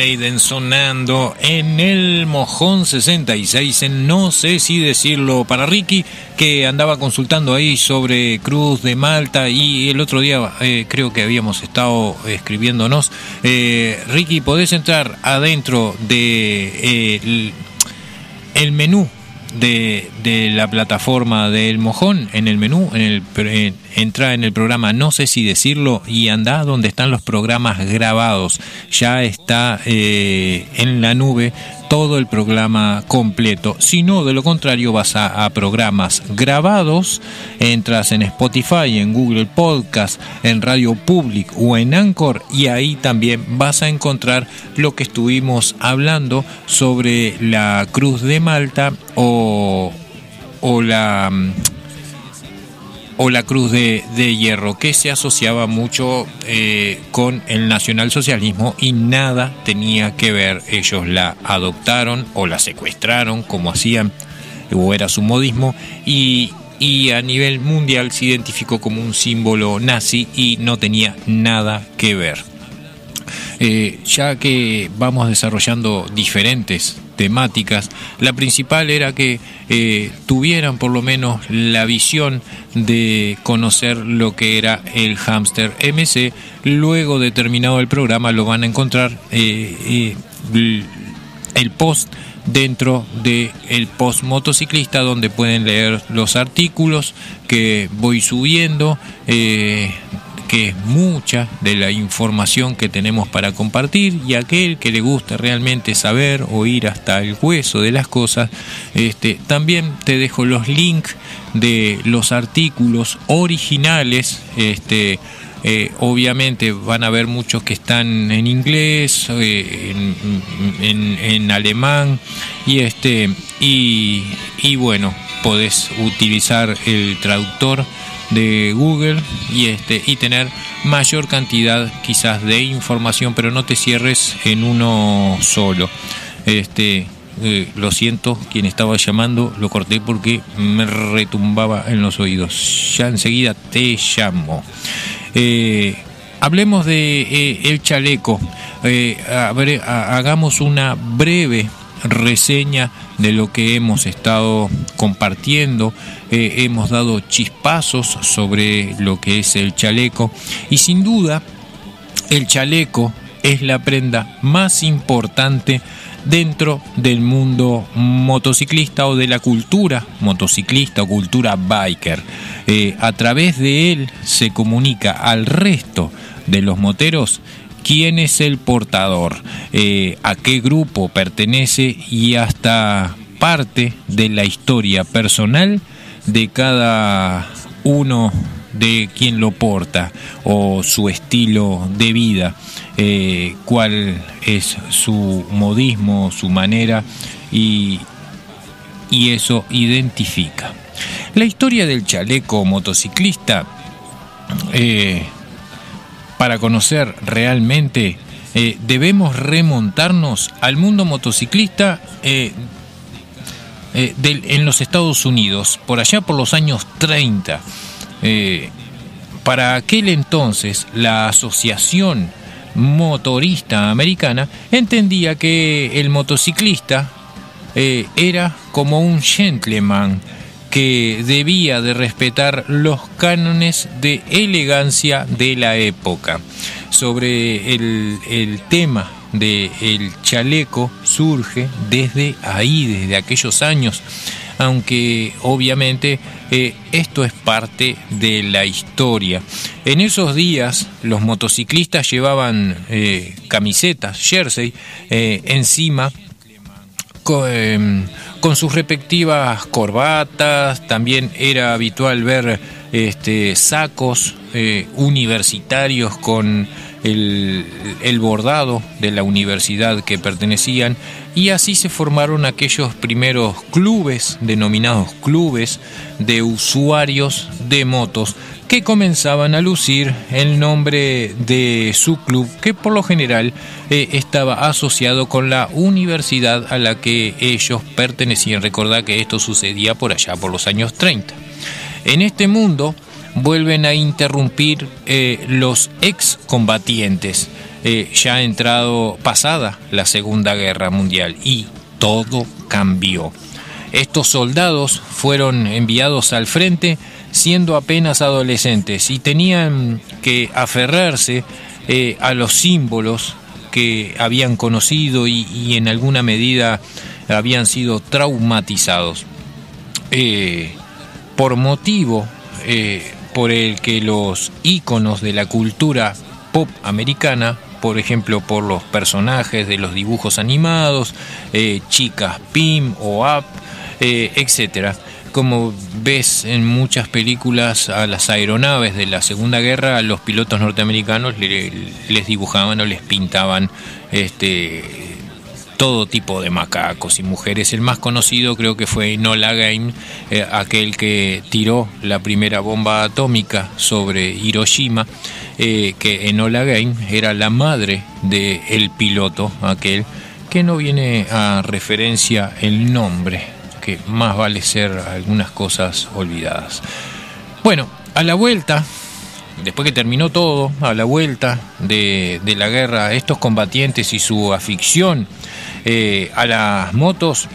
Maiden sonando en el Mojón 66, en no sé si decirlo para Ricky, que andaba consultando ahí sobre Cruz de Malta y el otro día eh, creo que habíamos estado escribiéndonos. Eh, Ricky, podés entrar adentro de eh, el, el menú de, de la plataforma del Mojón, en el menú, en el, en- entra en el programa, no sé si decirlo, y anda donde están los programas grabados. Ya está eh, en la nube todo el programa completo. Si no, de lo contrario, vas a, a programas grabados, entras en Spotify, en Google Podcast, en Radio Public o en Anchor y ahí también vas a encontrar lo que estuvimos hablando sobre la Cruz de Malta o, o la mm, o la Cruz de, de Hierro, que se asociaba mucho eh, con el nacionalsocialismo y nada tenía que ver. Ellos la adoptaron o la secuestraron, como hacían, o era su modismo, y, y a nivel mundial se identificó como un símbolo nazi y no tenía nada que ver. Eh, ya que vamos desarrollando diferentes temáticas, la principal era que eh, tuvieran por lo menos la visión de conocer lo que era el hámster MC. Luego de terminado el programa lo van a encontrar eh, el post dentro de el post motociclista donde pueden leer los artículos que voy subiendo que es mucha de la información que tenemos para compartir y aquel que le gusta realmente saber o ir hasta el hueso de las cosas, este, también te dejo los links de los artículos originales, este, eh, obviamente van a haber muchos que están en inglés, eh, en, alemán y este y, y bueno podés utilizar el traductor de Google y este y tener mayor cantidad quizás de información pero no te cierres en uno solo. Este eh, lo siento quien estaba llamando lo corté porque me retumbaba en los oídos. Ya enseguida te llamo. Eh, hablemos de eh, el chaleco. Hagamos una breve reseña de lo que hemos estado compartiendo. Eh, hemos dado chispazos sobre lo que es el chaleco y sin duda el chaleco es la prenda más importante dentro del mundo motociclista o de la cultura motociclista o cultura biker. Eh, a través de él se comunica al resto de los moteros quién es el portador, eh, a qué grupo pertenece y hasta parte de la historia personal de cada uno de quien lo porta o su estilo de vida, eh, cuál es su modismo, su manera y, y eso identifica. La historia del chaleco motociclista, eh, para conocer realmente, eh, debemos remontarnos al mundo motociclista eh, eh, del- en los Estados Unidos, por allá por los años 30. Eh, para aquel entonces, la Asociación Motorista Americana entendía que el motociclista era como un gentleman que debía de respetar los cánones de elegancia de la época. Sobre el, tema del chaleco surge desde ahí, desde aquellos años, aunque obviamente eh, esto es parte de la historia. En esos días los motociclistas llevaban eh, camisetas, jersey, eh, encima con, eh, con sus respectivas corbatas, también era habitual ver este, sacos eh, universitarios con el, el bordado de la universidad que pertenecían y así se formaron aquellos primeros clubes, denominados clubes de usuarios de motos, que comenzaban a lucir el nombre de su club, que por lo general eh, estaba asociado con la universidad a la que ellos pertenecían. Recordad que esto sucedía por allá, por los años 30. En este mundo vuelven a interrumpir eh, los excombatientes, eh, ya entrado pasada la Segunda Guerra Mundial y todo cambió. Estos soldados fueron enviados al frente siendo apenas adolescentes y tenían que aferrarse eh, a los símbolos que habían conocido y, en alguna medida habían sido traumatizados. Eh, por motivo eh, por el que los íconos de la cultura pop americana por ejemplo, por los personajes de los dibujos animados, chicas Pim o Up, eh, etcétera. Como ves en muchas películas a las aeronaves de la Segunda Guerra, a los pilotos norteamericanos le- les dibujaban o les pintaban este, todo tipo de macacos y mujeres. El más conocido creo que fue Enola Gay, eh, aquel que tiró la primera bomba atómica sobre Hiroshima, eh, que Enola Gay era la madre del el piloto, aquel que no viene a referencia el nombre, que más vale ser algunas cosas olvidadas. Bueno, a la vuelta, después que terminó todo, a la vuelta de, la guerra, estos combatientes y su afición eh, a las motos,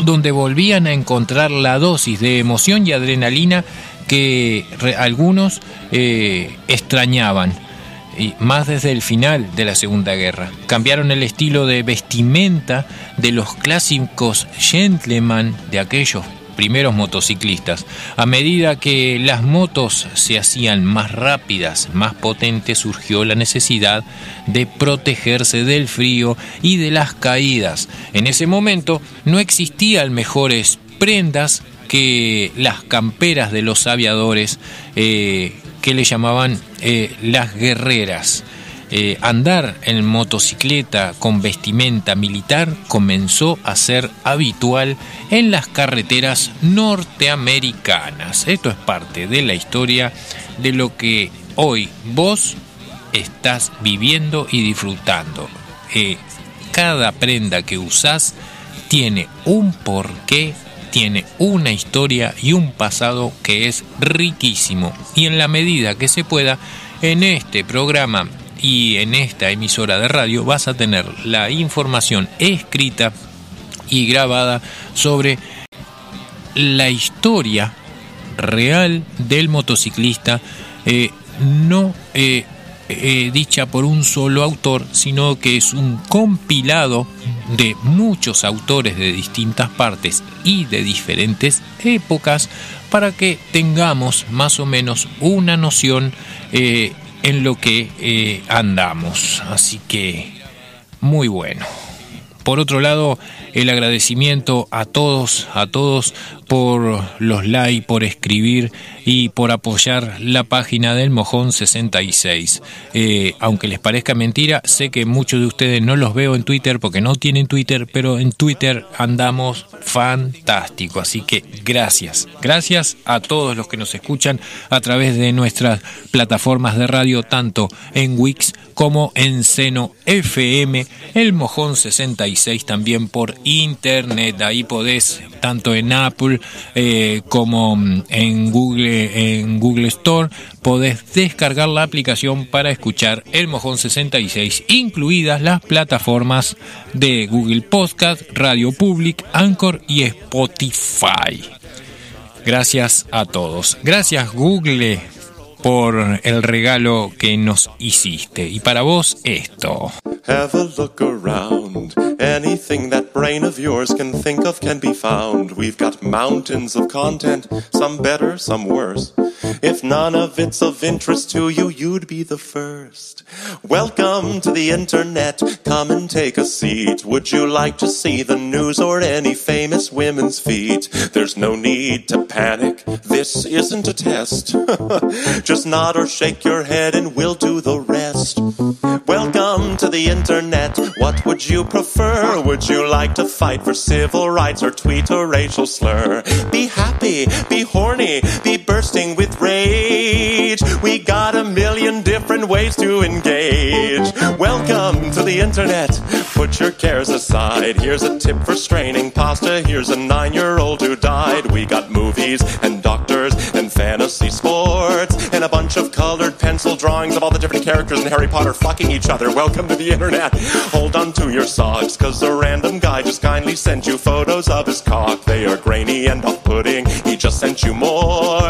donde volvían a encontrar la dosis de emoción y adrenalina que algunos eh, extrañaban. Y más desde el final de la Segunda Guerra. Cambiaron el estilo de vestimenta de los clásicos gentleman de aquellos primeros motociclistas. A medida que las motos se hacían más rápidas, más potentes, surgió la necesidad de protegerse del frío y de las caídas. En ese momento no existían mejores prendas que las camperas de los aviadores eh, que le llamaban eh, las guerreras. Eh, andar en motocicleta con vestimenta militar comenzó a ser habitual en las carreteras norteamericanas. Esto es parte de la historia de lo que hoy vos estás viviendo y disfrutando. Eh, cada prenda que usás tiene un porqué, tiene una historia y un pasado que es riquísimo. Y en la medida que se pueda, en este programa y en esta emisora de radio vas a tener la información escrita y grabada sobre la historia real del motociclista, eh, no eh, eh, dicha por un solo autor, sino que es un compilado de muchos autores de distintas partes y de diferentes épocas para que tengamos más o menos una noción eh, en lo que eh, andamos. Así que muy bueno. Por otro lado, el agradecimiento a todos, a todos por los likes, por escribir y por apoyar la página del Mojón 66. Eh, aunque les parezca mentira, sé que muchos de ustedes no los veo en Twitter porque no tienen Twitter, pero en Twitter andamos fantástico. Así que gracias, gracias a todos los que nos escuchan a través de nuestras plataformas de radio, tanto en Wix como en Seno FM, el Mojón 66 también por internet. Ahí podés, tanto en Apple eh, como en Google, en Google Store, podés descargar la aplicación para escuchar el Mojón 66, incluidas las plataformas de Google Podcast, Radio Public, Anchor y Spotify. Gracias a todos. Gracias Google por el regalo que nos hiciste. Y para vos esto. Have a look around. Anything that brain of yours can think of can be found. We've got mountains of content, some better, some worse. If none of it's of interest to you, you'd be the first. Welcome to the internet. Come and take a seat. Would you like to see the news or any famous women's feet? There's no need to panic. This isn't a test. [laughs] Just nod or shake your head and we'll do the rest. Welcome to the internet. What would you prefer? Would you like to fight for civil rights or tweet a racial slur? Be happy, be horny, be bursting with rage. We got a million different ways to engage. Welcome to the internet. Put your cares aside. Here's a tip for straining pasta. Here's a nine year old who died. We got movies and doctors and fantasy sports and a bunch of colored pencil drawings of all the different characters in Harry Potter fucking each other. Welcome to the internet. Hold on to your socks, cause a random guy just kindly sent you photos of his cock. They are grainy and off putting. He just sent you more.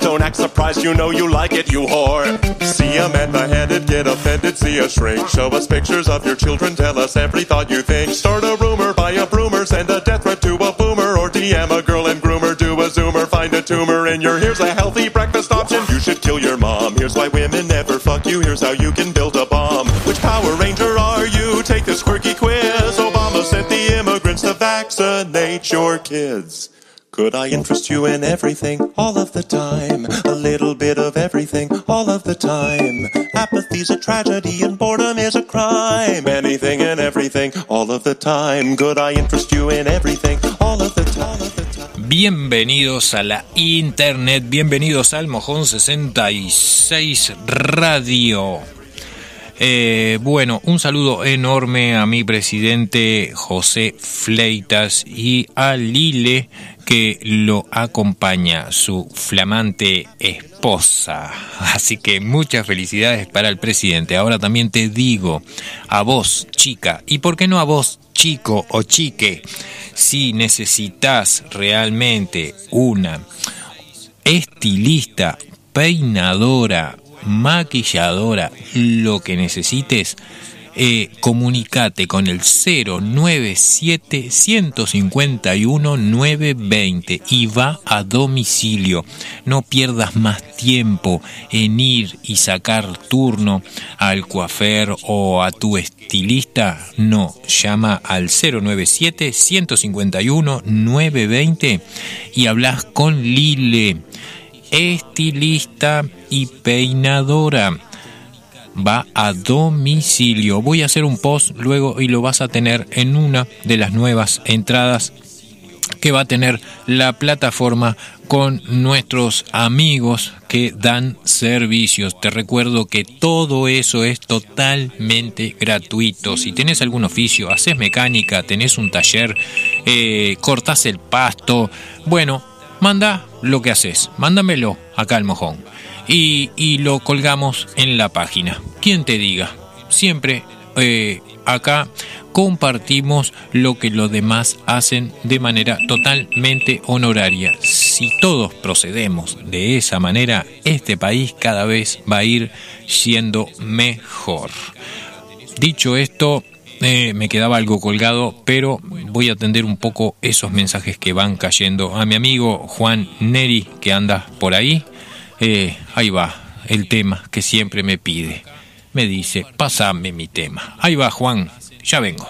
Don't act surprised, you know you like it, you whore. See a man beheaded, get offended, see a shrink. Show us pictures of your children, tell us every thought you think. Start a rumor, buy a broomer, send a death threat to a boomer, or DM a girl and groomer, a zoomer, find a tumor in your. Here's a healthy breakfast option. You should kill your mom. Here's why women never fuck you. Here's how you can build a bomb. Which Power Ranger are you? Take this quirky quiz. Obama sent the immigrants to vaccinate your kids. Could I interest you in everything all of the time? A little bit of everything all of the time. Apathy's a tragedy and boredom is a crime. Anything and everything all of the time. Could I interest you in everything all of the time? Bienvenidos a la internet, bienvenidos al Mojón 66 Radio. Eh, bueno, un saludo enorme a mi presidente José Fleitas y a Lile que lo acompaña, su flamante esposa. Así que muchas felicidades para el presidente. Ahora también te digo, a vos, chica, y por qué no a vos, chico o chique, si necesitas realmente una estilista, peinadora, maquilladora, lo que necesites, eh, comunicate con el 097 151 920 y va a domicilio. No pierdas más tiempo en ir y sacar turno al coafer o a tu estilista. No, llama al 097 151 920 y hablas con Lile, estilista y peinadora va a domicilio. Voy a hacer un post luego y lo vas a tener en una de las nuevas entradas que va a tener la plataforma con nuestros amigos que dan servicios. Te recuerdo que todo eso es totalmente gratuito. Si tenés algún oficio, haces mecánica, tenés un taller, eh, cortás el pasto, bueno, manda lo que haces, mándamelo acá al mojón y, lo colgamos en la página. ¿Quién te diga? Siempre eh, acá compartimos lo que los demás hacen de manera totalmente honoraria. Si todos procedemos de esa manera, este país cada vez va a ir siendo mejor. Dicho esto, eh, me quedaba algo colgado, pero voy a atender un poco esos mensajes que van cayendo. A mi amigo Juan Neri, que anda por ahí, eh, ahí va el tema que siempre me pide. Me dice, pásame mi tema. Ahí va Juan, ya vengo.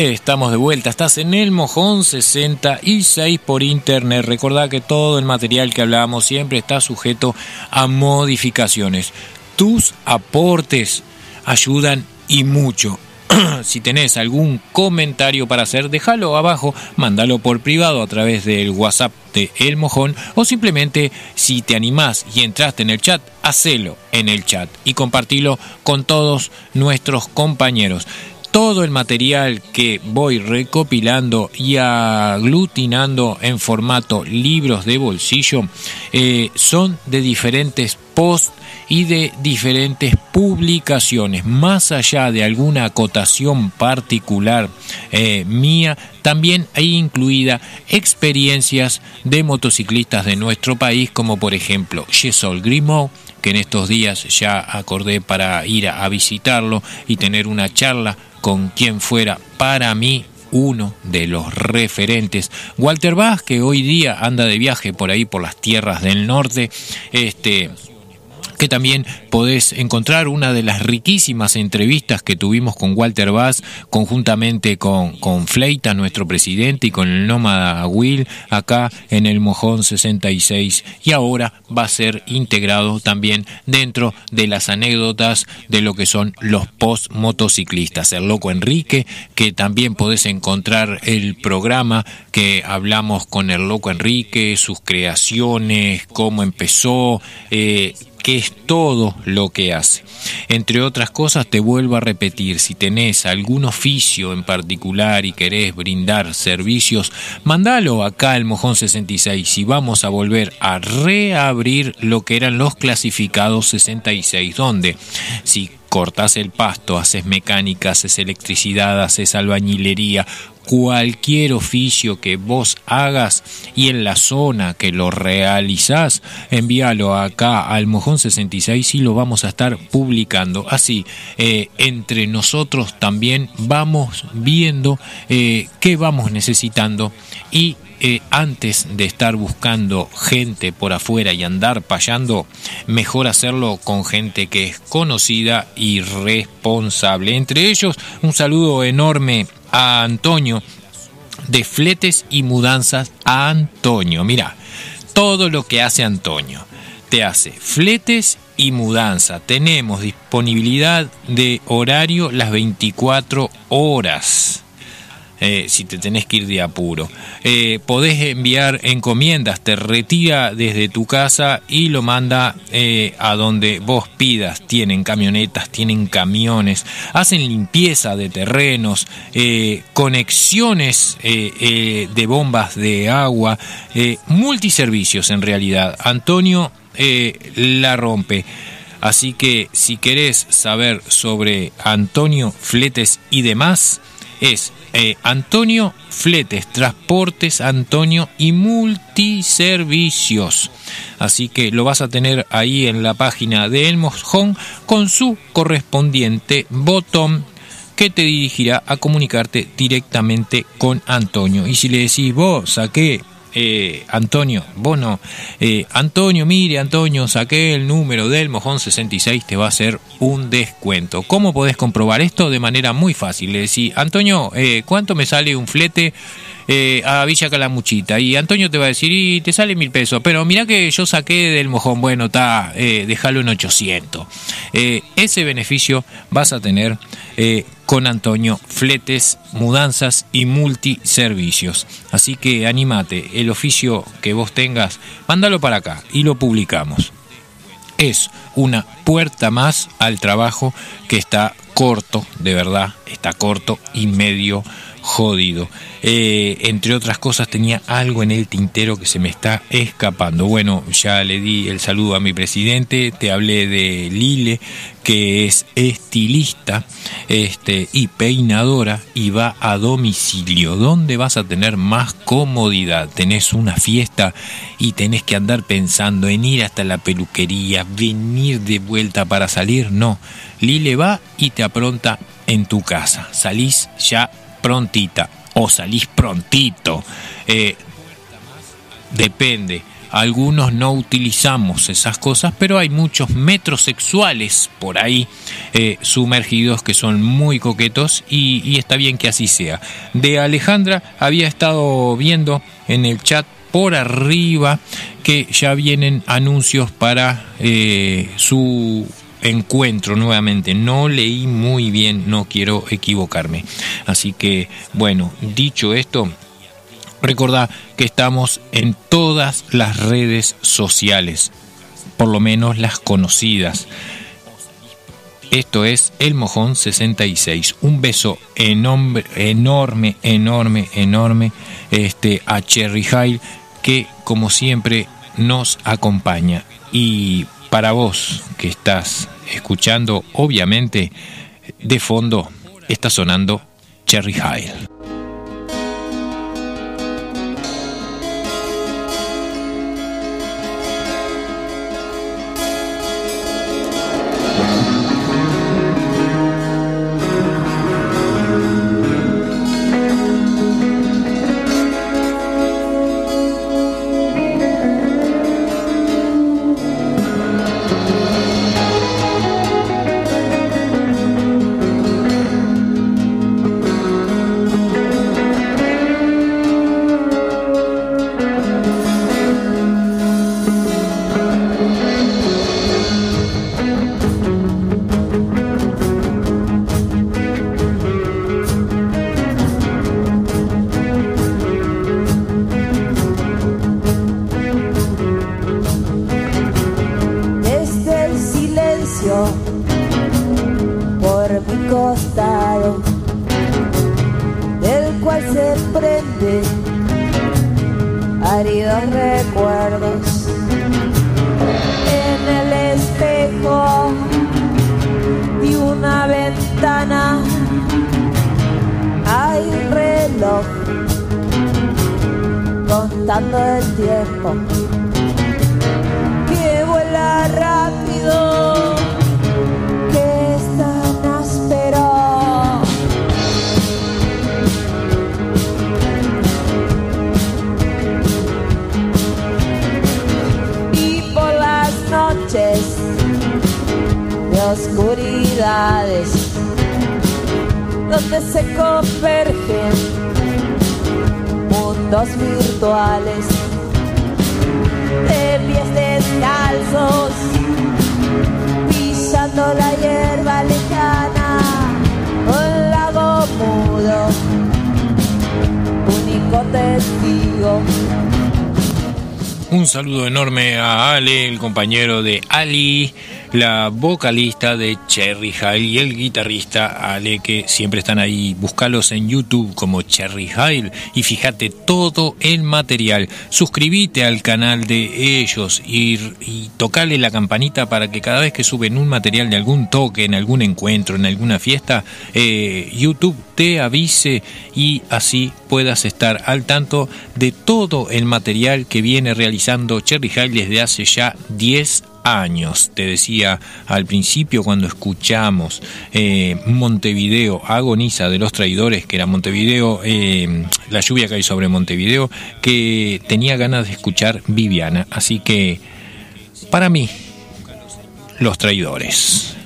Estamos de vuelta, estás en el Mojón 66 por internet. Recordá que todo el material que hablamos siempre está sujeto a modificaciones. Tus aportes ayudan y mucho. [clears throat] si tenés algún comentario para hacer, déjalo abajo, mándalo por privado a través del WhatsApp de El Mojón o simplemente si te animás y entraste en el chat, hacelo en el chat y compartilo con todos nuestros compañeros todo el material que voy recopilando y aglutinando en formato libros de bolsillo eh, son de diferentes posts y de diferentes publicaciones. Más allá de alguna acotación particular eh, mía, también hay incluida experiencias de motociclistas de nuestro país, como por ejemplo Jesol Grimaud, que en estos días ya acordé para ir a visitarlo y tener una charla con quien fuera para mí uno de los referentes. Walter Bass, que hoy día anda de viaje por ahí por las tierras del norte, este que también podés encontrar una de las riquísimas entrevistas que tuvimos con Walter Bass, conjuntamente con, con Fleita, nuestro presidente, y con el nómada Will, acá en el Mojón 66. Y ahora va a ser integrado también dentro de las anécdotas de lo que son los post motociclistas. El loco Enrique, que también podés encontrar el programa que hablamos con el loco Enrique, sus creaciones, cómo empezó, eh, que es todo lo que hace. Entre otras cosas, te vuelvo a repetir, si tenés algún oficio en particular y querés brindar servicios, mandalo acá al Mojón 66 y vamos a volver a reabrir lo que eran los clasificados 66, donde si cortas el pasto, haces mecánica, haces electricidad, haces albañilería, cualquier oficio que vos hagas y en la zona que lo realizás, envíalo acá al Mojón 66 y lo vamos a estar publicando. Así, eh, entre nosotros también vamos viendo eh, qué vamos necesitando y eh, antes de estar buscando gente por afuera y andar payando, mejor hacerlo con gente que es conocida y responsable. Entre ellos, un saludo enorme a Antonio de fletes y mudanzas a Antonio. Mira, todo lo que hace Antonio. Te hace fletes y mudanza. Tenemos disponibilidad de horario las 24 horas. Eh, si te tenés que ir de apuro. Eh, podés enviar encomiendas, te retira desde tu casa y lo manda eh, a donde vos pidas. Tienen camionetas, tienen camiones, hacen limpieza de terrenos, conexiones de bombas de agua, multiservicios en realidad. Antonio la rompe. Así que si querés saber sobre Antonio Fletes y demás, es eh, Antonio Fletes, Transportes Antonio y Multiservicios. Así que lo vas a tener ahí en la página de El Mojón con su correspondiente botón que te dirigirá a comunicarte directamente con Antonio. Y si le decís vos, saqué eh, Antonio, vos no. Eh, Antonio, mire, Antonio, saqué el número del mojón 66, te va a hacer un descuento. ¿Cómo podés comprobar esto? De manera muy fácil. Le decís, Antonio, eh, ¿cuánto me sale un flete? Eh, a Villa Calamuchita. Y Antonio te va a decir, y te sale mil pesos. Pero mira que yo saqué del mojón, bueno, está, eh, déjalo en 800. Eh, ese beneficio vas a tener con Antonio fletes, mudanzas y multiservicios. Así que animate, el oficio que vos tengas, mándalo para acá y lo publicamos. Es una puerta más al trabajo que está corto, de verdad, está corto y medio jodido. Eh, entre otras cosas tenía algo en el tintero que se me está escapando. Bueno, ya le di el saludo a mi presidente, te hablé de Lile, que es estilista este, y peinadora y va a domicilio, donde vas a tener más comodidad. Tenés una fiesta y tenés que andar pensando en ir hasta la peluquería, venir de vuelta para salir. No, Lile va y te apronta en tu casa. Salís ya prontita o salís prontito. Eh, depende. algunos no utilizamos esas cosas, pero hay muchos metrosexuales por ahí eh, sumergidos que son muy coquetos y, está bien que así sea. De Alejandra había estado viendo en el chat por arriba que ya vienen anuncios para eh, su encuentro nuevamente. No leí muy bien, no quiero equivocarme. Así que, bueno, dicho esto, recordá que estamos en todas las redes sociales, por lo menos las conocidas. Esto es El Mojón 66. Un beso enorme, enorme, enorme, enorme este, a Cherry Hile que como siempre nos acompaña. Y para vos que estás escuchando, obviamente, de fondo está sonando Cherry Hile. Compañero de Ali, la vocalista de Cherry Hile y el guitarrista Ale, que siempre están ahí. Búscalos en YouTube como Cherry Hile y fíjate todo el material. Suscríbete al canal de ellos y, y tocale la campanita para que cada vez que suben un material de algún toque, en algún encuentro, en alguna fiesta, eh, YouTube te avise y así puedas estar al tanto de todo el material que viene realizando Cherry Hile desde hace ya 10 años. Te decía al principio cuando escuchamos eh, Montevideo agoniza de los traidores, que era Montevideo, eh, la lluvia cae sobre Montevideo, que tenía ganas de escuchar Viviana. Así que, para mí, los traidores.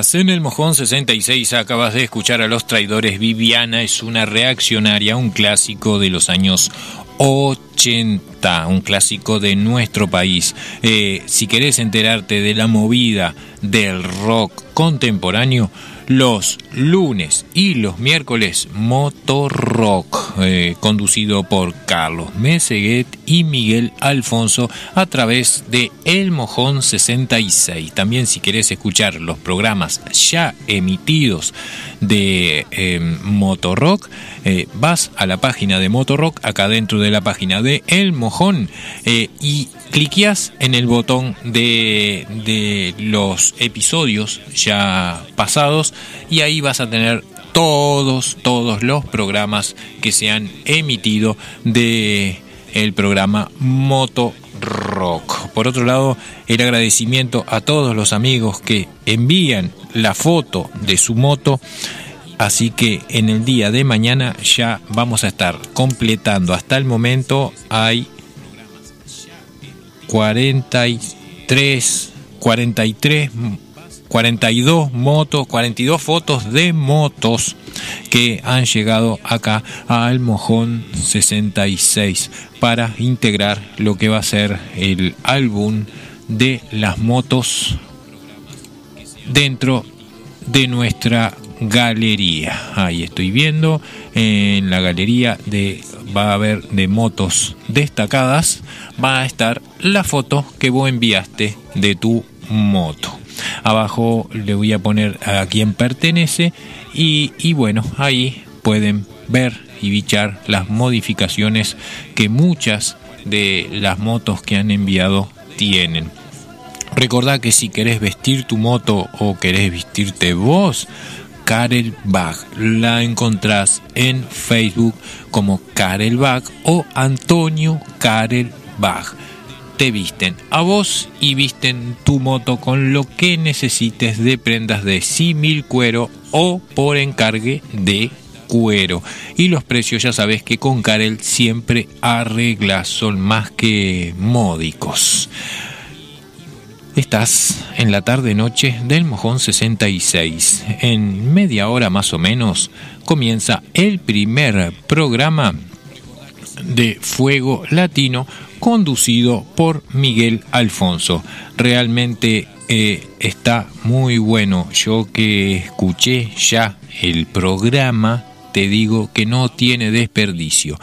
En el Mojón 66, acabas de escuchar a Los Traidores. Viviana es una reaccionaria, un clásico de los años 80, un clásico de nuestro país. Eh, si querés enterarte de la movida del rock contemporáneo, los lunes y los miércoles Motorrock, eh, conducido por Carlos Meseguet y Miguel Alfonso a través de El Mojón 66. También si querés escuchar los programas ya emitidos de eh, Motorrock, eh, vas a la página de Motorrock, acá dentro de la página de El Mojón, eh, y cliqueas en el botón de, de los episodios ya pasados y ahí vas a tener todos, todos los programas que se han emitido de el programa Moto Rock. Por otro lado, el agradecimiento a todos los amigos que envían la foto de su moto. Así que en el día de mañana ya vamos a estar completando. Hasta el momento hay 43, 43, 42 motos, 42 fotos de motos que han llegado acá al Mojón 66 para integrar lo que va a ser el álbum de las motos dentro de nuestra galería. Ahí estoy viendo en la galería de va a haber de motos destacadas, va a estar la foto que vos enviaste de tu moto. Abajo le voy a poner a quién pertenece y, bueno, ahí pueden ver y bichar las modificaciones que muchas de las motos que han enviado tienen. Recordá que si querés vestir tu moto o querés vestirte vos, Karel Bag. La encontrás en Facebook como Karel Bag o Antonio Karel Te visten a vos y visten tu moto con lo que necesites de prendas de símil cuero o por encargue de cuero. Y los precios ya sabes que con Karel siempre arreglas, son más que módicos. Estás en la tarde-noche del Mojón 66. En media hora más o menos comienza el primer programa de Fuego Latino conducido por Miguel Alfonso. Realmente eh, está muy bueno. Yo que escuché ya el programa, te digo que no tiene desperdicio.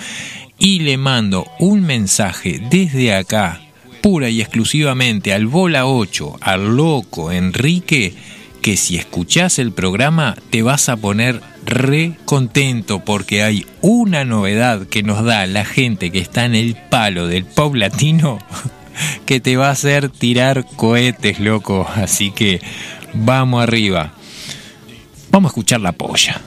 Y le mando un mensaje desde acá pura y exclusivamente al Bola 8, al loco Enrique, que si escuchás el programa te vas a poner re contento porque hay una novedad que nos da la gente que está en el palo del pop latino [laughs] que te va a hacer tirar cohetes, loco. Así que vamos arriba. Vamos a escuchar la polla.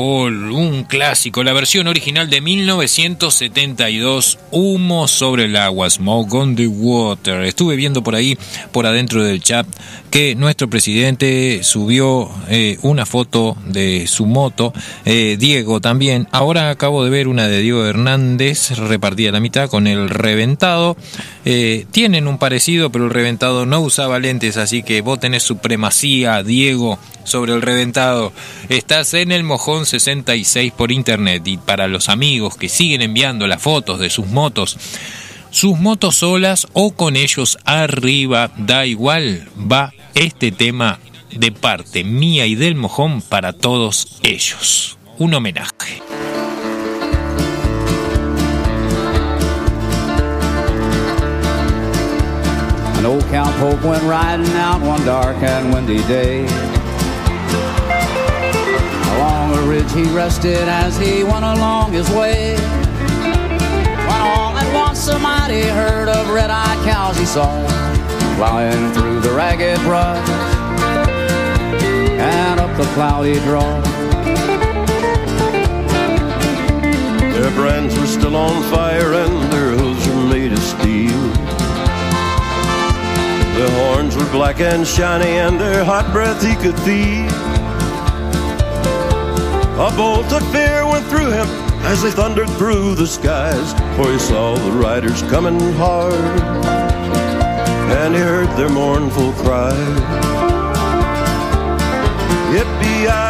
Purple, un clásico, la versión original de 1972, Humo sobre el agua, Smoke on the Water. Estuve viendo por ahí, por adentro del chat, que nuestro presidente subió eh, una foto de su moto, eh, Diego también. Ahora acabo de ver una de Diego Hernández repartida a la mitad con el reventado. Eh, tienen un parecido, pero el reventado no usaba lentes, así que vos tenés supremacía, Diego, sobre el reventado. Estás en el Mojón 66 por internet y para los amigos que siguen enviando las fotos de sus motos, motos. Sus motos solas o con ellos arriba, da igual, va este tema de parte mía y del mojón para todos ellos. Un homenaje. An old cowpoke went riding out one dark and windy day. Along a ridge he rested as he went along his way. Mighty herd of red-eyed cows he saw Flying through the ragged brush And up the cloudy draw Their brands were still on fire and their hooves were made of steel. Their horns were black and shiny and their hot breath he could feel. A bolt of fear went through him as they thundered through the skies, for he saw the riders coming hard and he heard their mournful cry. Yippee-yi-yay!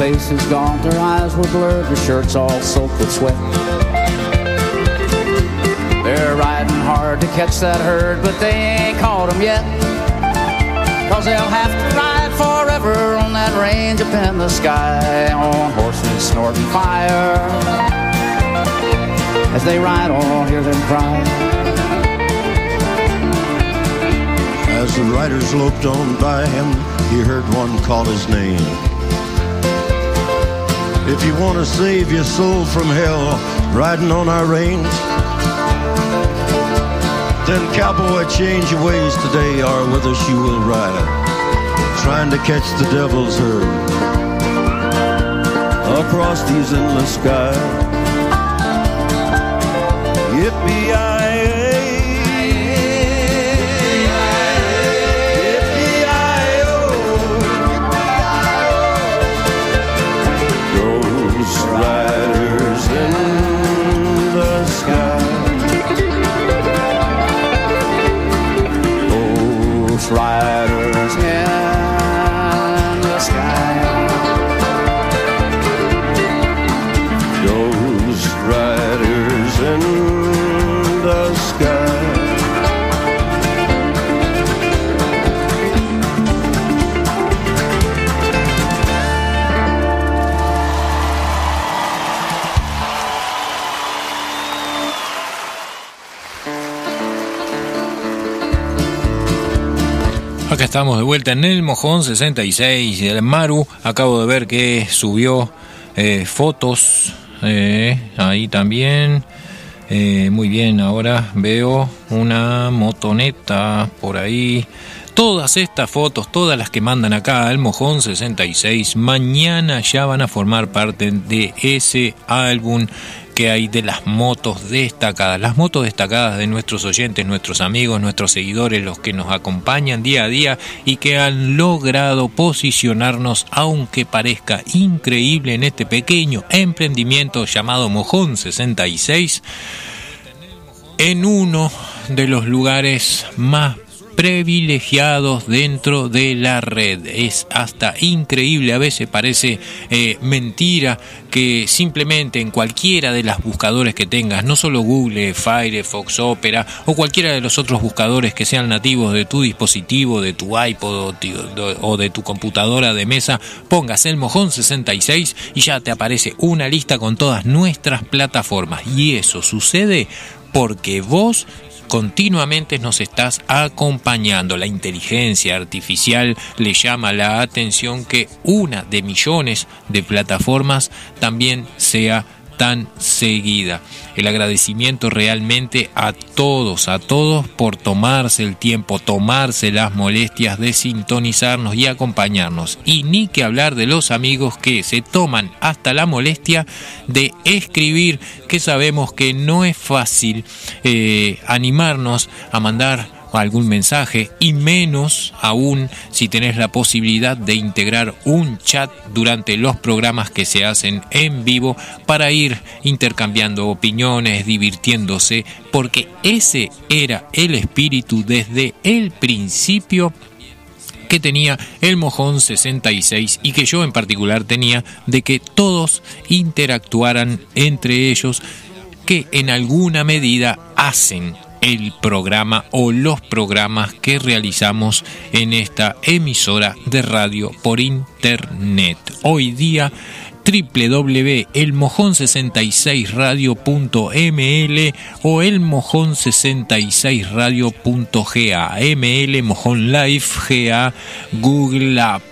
Faces gaunt, their eyes were blurred, their shirts all soaked with sweat. They're riding hard to catch that herd, but they ain't caught caught 'em yet. Cause they'll have to ride forever on that range up in the sky on horses snorting fire. As they ride on, hear them cry. As the riders loped on by him, he heard one call his name. If you want to save your soul from hell, riding on our range, then cowboy, change your ways today, or with us you will ride, trying to catch the devil's herd across these endless skies. Estamos de vuelta en el Mojón 66 del Maru. Acabo de ver que subió eh, fotos eh, ahí también. Eh, muy bien, ahora veo una motoneta por ahí. Todas estas fotos, todas las que mandan acá al Mojón 66, mañana ya van a formar parte de ese álbum que hay de las motos destacadas, las motos destacadas de nuestros oyentes, nuestros amigos, nuestros seguidores, los que nos acompañan día a día y que han logrado posicionarnos, aunque parezca increíble, en este pequeño emprendimiento llamado Mojón 66, en uno de los lugares más privilegiados dentro de la red. Es hasta increíble, a veces parece eh, mentira que simplemente en cualquiera de las buscadores que tengas, no solo Google, Firefox, Opera o cualquiera de los otros buscadores que sean nativos de tu dispositivo, de tu iPod o, de tu computadora de mesa, pongas el mojón 66 y ya te aparece una lista con todas nuestras plataformas. Y eso sucede porque vos continuamente nos estás acompañando. La inteligencia artificial le llama la atención que una de millones de plataformas también sea tan seguida. El agradecimiento realmente a todos, a todos por tomarse el tiempo, tomarse las molestias de sintonizarnos y acompañarnos. Y ni que hablar de los amigos que se toman hasta la molestia de escribir, que sabemos que no es fácil eh, animarnos a mandar algún mensaje y menos aún si tenés la posibilidad de integrar un chat durante los programas que se hacen en vivo para ir intercambiando opiniones, divirtiéndose, porque ese era el espíritu desde el principio que tenía el Mojón 66 y que yo en particular tenía de que todos interactuaran entre ellos que en alguna medida hacen el programa o los programas que realizamos en esta emisora de radio por internet. Hoy día www.elmojón66radio.ml o elmojón66radio.ga ml mojón live ga google app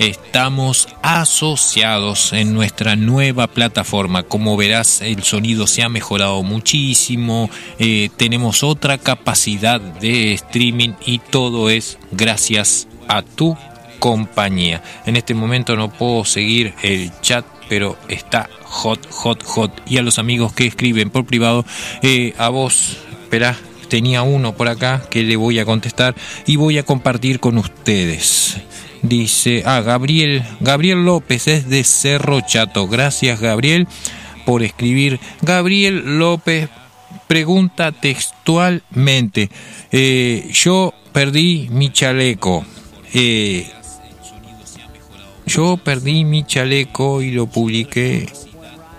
estamos asociados en nuestra nueva plataforma. Como verás, el sonido se ha mejorado muchísimo, eh, tenemos otra capacidad de streaming y todo es gracias a tu compañía. En este momento no puedo seguir el chat, pero está hot, hot, hot. Y a los amigos que escriben por privado, eh, a vos, esperá, tenía uno por acá que le voy a contestar y voy a compartir con ustedes. Dice, ah, Gabriel, Gabriel López es de Cerro Chato. Gracias, Gabriel, por escribir. Gabriel López pregunta textualmente, eh, yo perdí mi chaleco. Eh, yo perdí mi chaleco y lo publiqué.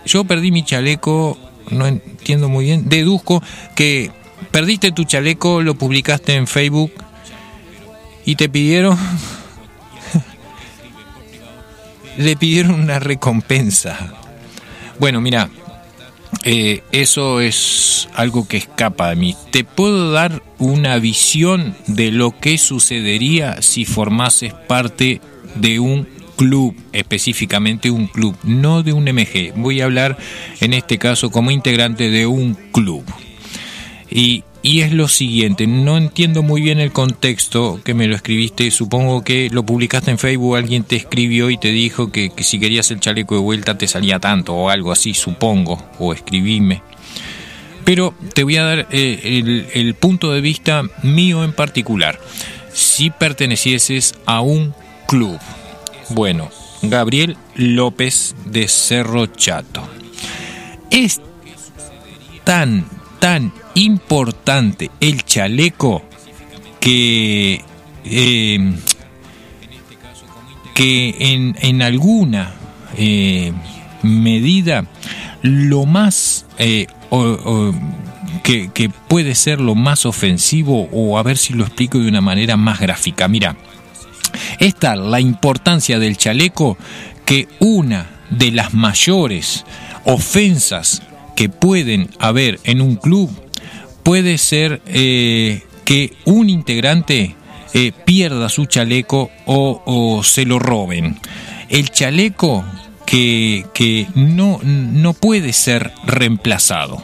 Yo perdí mi chaleco, no entiendo muy bien. Deduzco que perdiste tu chaleco, lo publicaste en Facebook y te pidieron le pidieron una recompensa. Bueno, mira, eh, eso es algo que escapa de mí. Te puedo dar una visión de lo que sucedería si formases parte de un club, específicamente un club, no de un MG. Voy a hablar en este caso como integrante de un club. Y y es lo siguiente, no entiendo muy bien el contexto que me lo escribiste, supongo que lo publicaste en Facebook, alguien te escribió y te dijo que, si querías el chaleco de vuelta te salía tanto o algo así, supongo, o escribime. Pero te voy a dar eh, el, el punto de vista mío en particular. Si pertenecieses a un club, bueno, Gabriel López de Cerro Chato. Es tan, tan importante el chaleco que, eh, que en, en alguna eh, medida lo más eh, que, que puede ser lo más ofensivo o a ver si lo explico de una manera más gráfica. Mira, esta la importancia del chaleco que una de las mayores ofensas que pueden haber en un club puede ser eh, que un integrante eh, pierda su chaleco o, se lo roben. El chaleco que, que no, no puede ser reemplazado.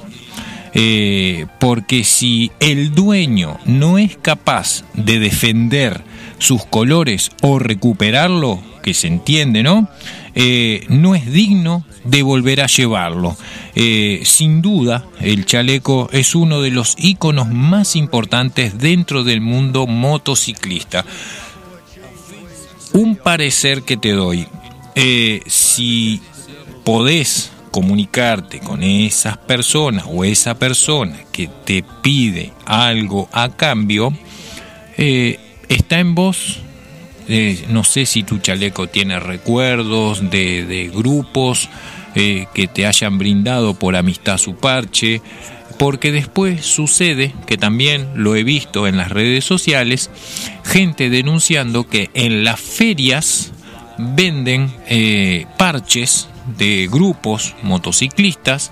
Eh, porque si el dueño no es capaz de defender sus colores o recuperarlo, que se entiende, ¿no? Eh, no es digno de volver a llevarlo. Eh, sin duda, el chaleco es uno de los íconos más importantes dentro del mundo motociclista. Un parecer que te doy. Eh, si podés comunicarte con esas personas o esa persona que te pide algo a cambio, está en vos. Eh, no sé si tu chaleco tiene recuerdos de, grupos eh, que te hayan brindado por amistad su parche, porque después sucede, que también lo he visto en las redes sociales, gente denunciando que en las ferias venden eh, parches de grupos motociclistas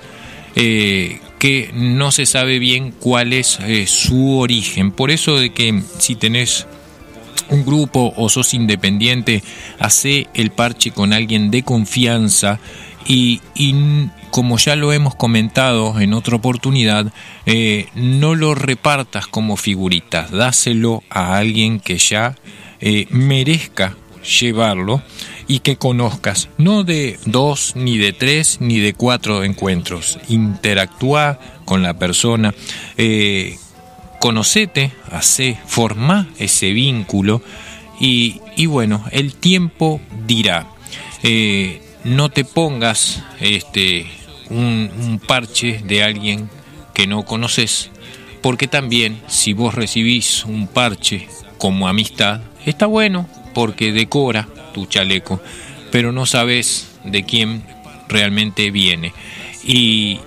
que no se sabe bien cuál es su origen. Por eso de que si tenés un grupo o sos independiente, hace el parche con alguien de confianza y, y como ya lo hemos comentado en otra oportunidad, eh, no lo repartas como figuritas, dáselo a alguien que ya eh, merezca llevarlo y que conozcas, no de dos, ni de tres, ni de cuatro encuentros. Interactúa con la persona, eh, conocete, hace, formá ese vínculo y, y bueno, el tiempo dirá. Eh, no te pongas este, un, un parche de alguien que no conoces, porque también si vos recibís un parche como amistad, está bueno porque decora tu chaleco, pero no sabes de quién realmente viene. Y,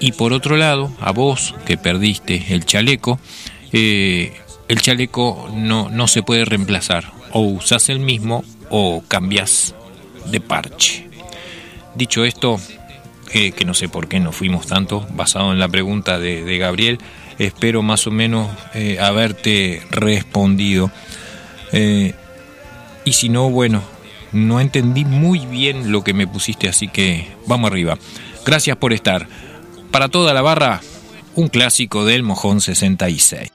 y por otro lado, a vos que perdiste el chaleco, eh, el chaleco no, no se puede reemplazar. O usás el mismo o cambias de parche. Dicho esto, eh, que no sé por qué nos fuimos tanto, basado en la pregunta de, Gabriel, espero más o menos eh, haberte respondido. Y si no, bueno, no entendí muy bien lo que me pusiste, así que vamos arriba. Gracias por estar. Para toda la barra, un clásico del Mojón 66.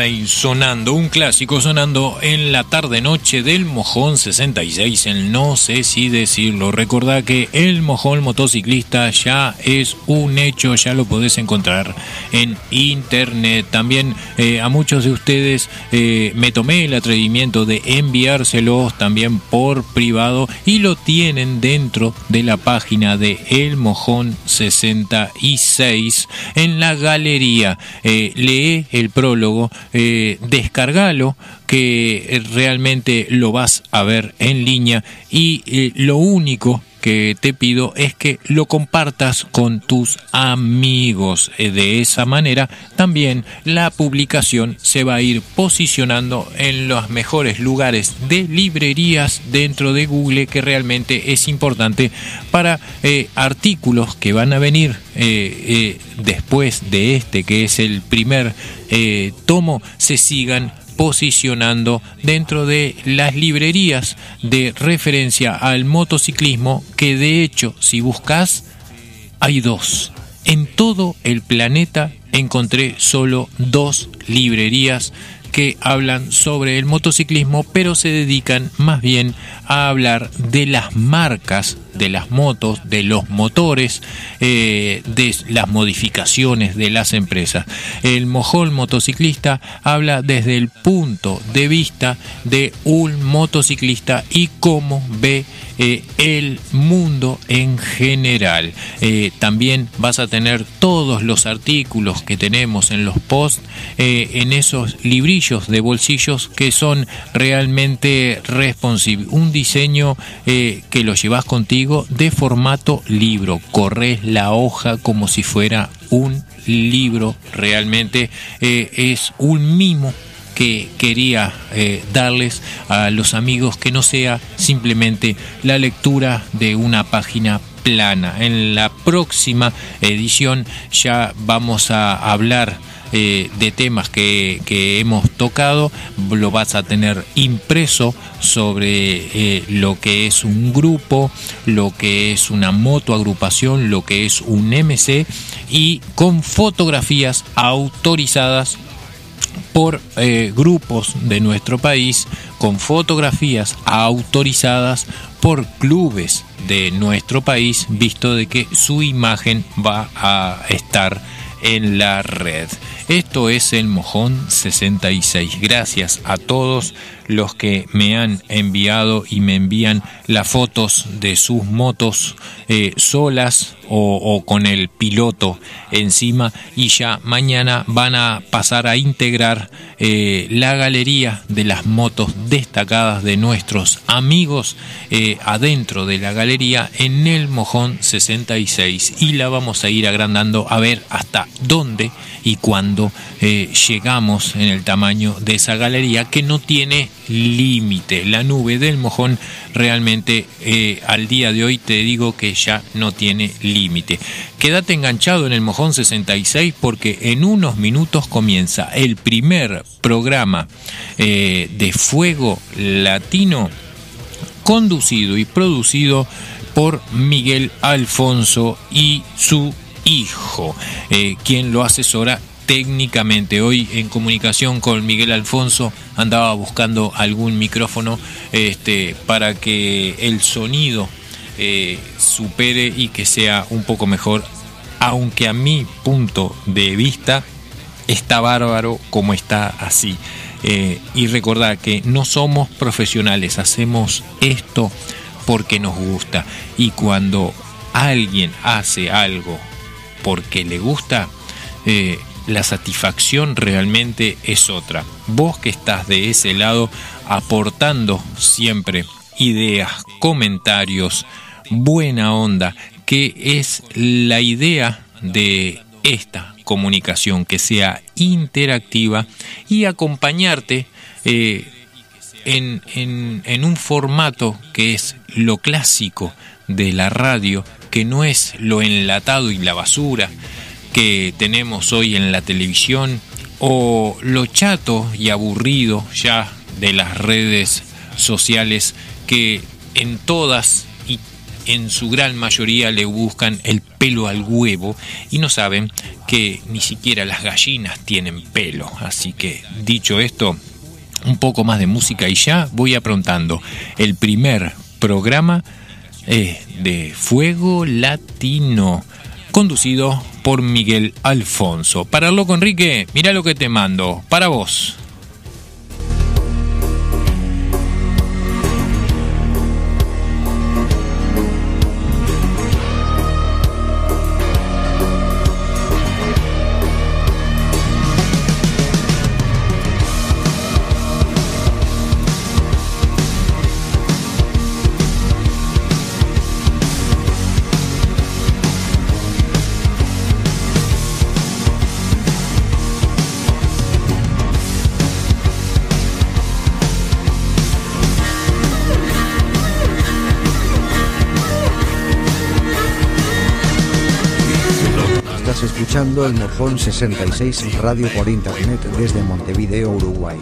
Sonando, un clásico sonando en la tarde-noche del Mojón 66, el no sé si decirlo. Recordá que el Mojón motociclista ya es un hecho, ya lo podés encontrar en internet. También eh, a muchos de ustedes eh, me tomé el atrevimiento de enviárselos también por privado y lo tienen dentro de la página de El Mojón 66 en la galería. Eh, lee el prólogo descargalo, que realmente lo vas a ver en línea y lo único que te pido es que lo compartas con tus amigos. Eh, De esa manera también la publicación se va a ir posicionando en los mejores lugares de librerías dentro de Google que realmente es importante para eh, artículos que van a venir eh, después de este que es el primer tomo se sigan posicionando dentro de las librerías de referencia al motociclismo que de hecho si buscas hay dos. En todo el planeta encontré solo dos librerías que hablan sobre el motociclismo, pero se dedican más bien a hablar de las marcas de las motos, de los motores, eh, de las modificaciones de las empresas. El mojol motociclista habla desde el punto de vista de un motociclista y cómo ve eh, el mundo en general. Eh, también vas a tener todos los artículos que tenemos en los posts, en esos librillos de bolsillos que son realmente responsive. Un diseño que lo llevas contigo de formato libro. Corres la hoja como si fuera un libro. Realmente eh, es un mimo que quería eh, darles a los amigos que no sea simplemente la lectura de una página plana. En la próxima edición ya vamos a hablar eh, de temas que, que hemos tocado, lo vas a tener impreso sobre eh, lo que es un grupo, lo que es una motoagrupación, lo que es un MC y con fotografías autorizadas por eh, grupos de nuestro país con fotografías autorizadas por clubes de nuestro país, visto de que su imagen va a estar en la red. Esto es el Mojón 66. Gracias a todos los que me han enviado y me envían las fotos de sus motos eh, solas o, con el piloto encima y ya mañana van a pasar a integrar eh, la galería de las motos destacadas de nuestros amigos eh, adentro de la galería en el Mojón 66 y la vamos a ir agrandando a ver hasta dónde y cuándo eh, llegamos en el tamaño de esa galería que no tiene límite. La nube del mojón realmente eh, al día de hoy te digo que ya no tiene límite. Quédate enganchado en el mojón 66 porque en unos minutos comienza el primer programa eh, de fuego latino conducido y producido por Miguel Alfonso y su hijo, eh, quien lo asesora técnicamente. Hoy en comunicación con Miguel Alfonso andaba buscando algún micrófono este, para que el sonido eh, supere y que sea un poco mejor, aunque a mi punto de vista está bárbaro como está así. Eh, y recordar que no somos profesionales, hacemos esto porque nos gusta. Y cuando alguien hace algo porque le gusta, eh, la satisfacción realmente es otra. Vos que estás de ese lado aportando siempre ideas, comentarios, buena onda, que es la idea de esta comunicación, que sea interactiva y acompañarte eh, en, en, en un formato que es lo clásico de la radio, que no es lo enlatado y la basura que tenemos hoy en la televisión o lo chato y aburrido ya de las redes sociales que en todas y en su gran mayoría le buscan el pelo al huevo y no saben que ni siquiera las gallinas tienen pelo. Así que dicho esto, un poco más de música y ya voy aprontando el primer programa eh, de Fuego Latino, conducido por Miguel Alfonso. Para loco Enrique, mira lo que te mando, para vos. El Mojón 66 Radio por Internet desde Montevideo, Uruguay.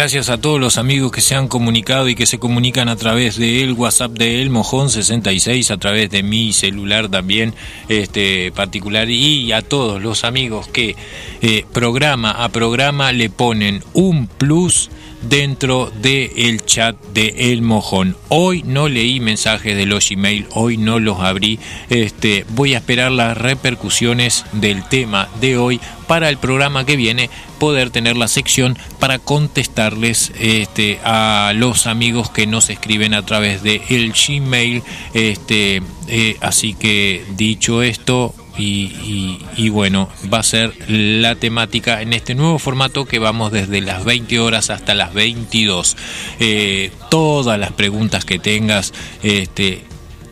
Gracias a todos los amigos que se han comunicado y que se comunican a través del WhatsApp de El Mojón 66, a través de mi celular también este particular y a todos los amigos que eh, programa a programa le ponen un plus dentro del chat de El Mojón. Hoy no leí mensajes de los email, hoy no los abrí. Este, voy a esperar las repercusiones del tema de hoy para el programa que viene poder tener la sección para contestarles este, a los amigos que nos escriben a través de el Gmail. Este, eh, así que dicho esto, y, bueno, va a ser la temática en este nuevo formato que vamos desde las 20 horas hasta las 22. Eh, todas las preguntas que tengas, este,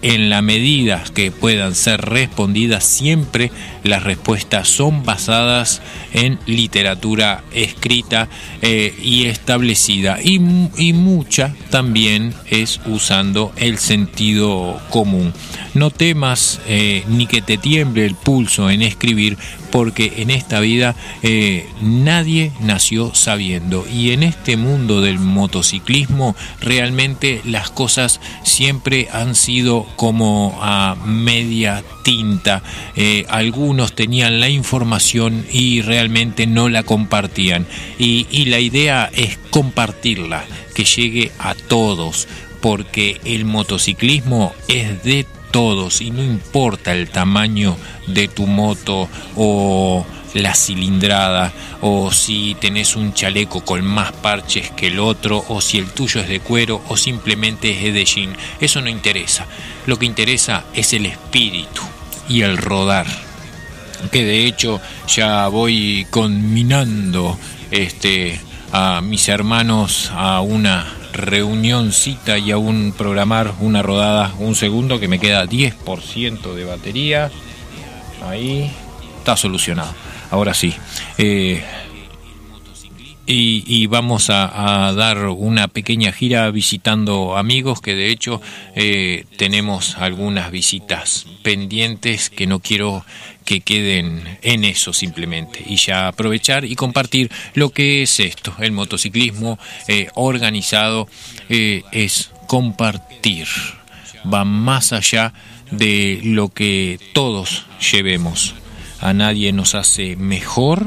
en la medida que puedan ser respondidas, siempre las respuestas son basadas en literatura escrita eh, y establecida y, y mucha también es usando el sentido común. No temas eh, ni que te tiemble el pulso en escribir porque en esta vida eh, nadie nació sabiendo y en este mundo del motociclismo realmente las cosas siempre han sido como a media tinta. Eh, algunos tenían la información y realmente no la compartían y, y la idea es compartirla, que llegue a todos porque el motociclismo es de todos y no importa el tamaño de tu moto o la cilindrada o si tenés un chaleco con más parches que el otro o si el tuyo es de cuero o simplemente es de jean. Eso no interesa. Lo que interesa es el espíritu y el rodar. Que de hecho ya voy conminando este a mis hermanos a una reunioncita y a un programar una rodada un segundo que me queda 10% de batería ahí está solucionado ahora sí. Eh, y, y vamos a, dar una pequeña gira visitando amigos que de hecho eh, tenemos algunas visitas pendientes que no quiero que queden en eso simplemente. Y ya aprovechar y compartir lo que es esto. El motociclismo eh, organizado eh, es compartir. Va más allá de lo que todos llevemos a nadie nos hace mejor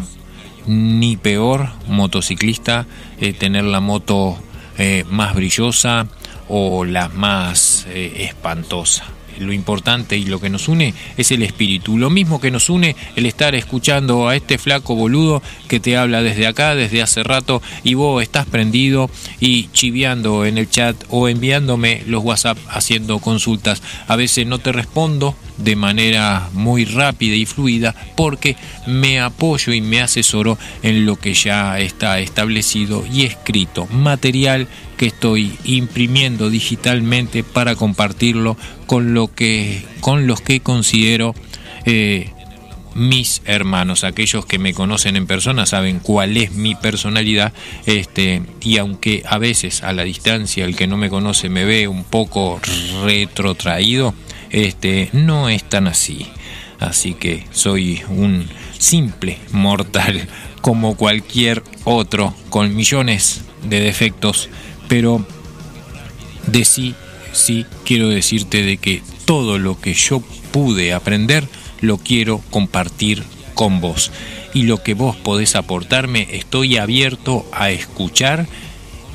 ni peor motociclista eh, tener la moto eh, más brillosa o la más eh, espantosa. Lo importante y lo que nos une es el espíritu. Lo mismo que nos une el estar escuchando a este flaco boludo que te habla desde acá, desde hace rato, y vos estás prendido y chiviando en el chat o enviándome los WhatsApp haciendo consultas. A veces no te respondo de manera muy rápida y fluida porque me apoyo y me asesoro en lo que ya está establecido y escrito, material que estoy imprimiendo digitalmente para compartirlo con lo que con los que considero eh, mis hermanos, aquellos que me conocen en persona saben cuál es mi personalidad, este, y aunque a veces a la distancia el que no me conoce me ve un poco retrotraído, este, no es tan así. Así que soy un simple mortal como cualquier otro, con millones de defectos, pero de sí, sí quiero decirte de que todo lo que yo pude aprender, lo quiero compartir con vos. Y lo que vos podés aportarme, estoy abierto a escuchar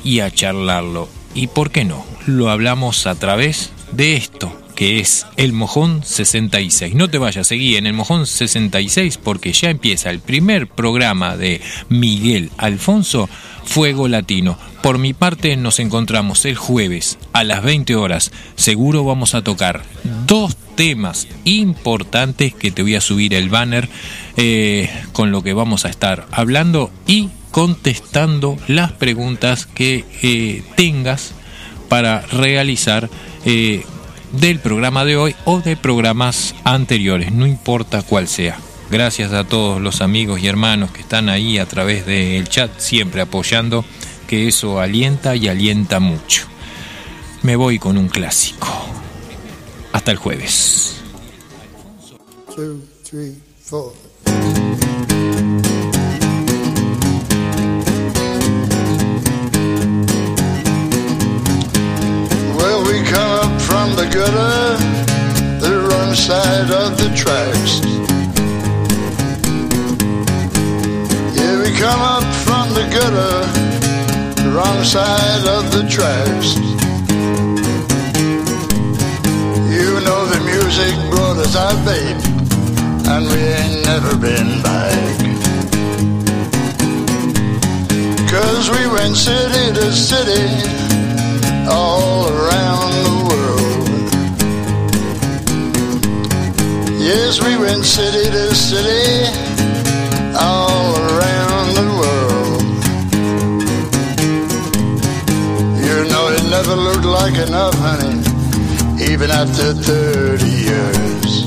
y a charlarlo. ¿Y por qué no? Lo hablamos a través de esto, que es el Mojón 66. No te vayas, seguí en el Mojón 66 porque ya empieza el primer programa de Miguel Alfonso, Fuego Latino. Por mi parte nos encontramos el jueves a las 20 horas. Seguro vamos a tocar dos temas importantes que te voy a subir el banner eh, con lo que vamos a estar hablando y contestando las preguntas que eh, tengas para realizar eh, del programa de hoy o de programas anteriores, no importa cuál sea. Gracias a todos los amigos y hermanos que están ahí a través del chat, siempre apoyando, que eso alienta y alienta mucho. Me voy con un clásico. Hasta el jueves. From the gutter, the wrong side of the tracks. Yeah, we come up from the gutter, the wrong side of the tracks. You know the music brought us out, babe, and we ain't never been back. Cause we went city to city, all around the Yes, we went city to city, all around the world. You know it never looked like enough, honey even after 30 years.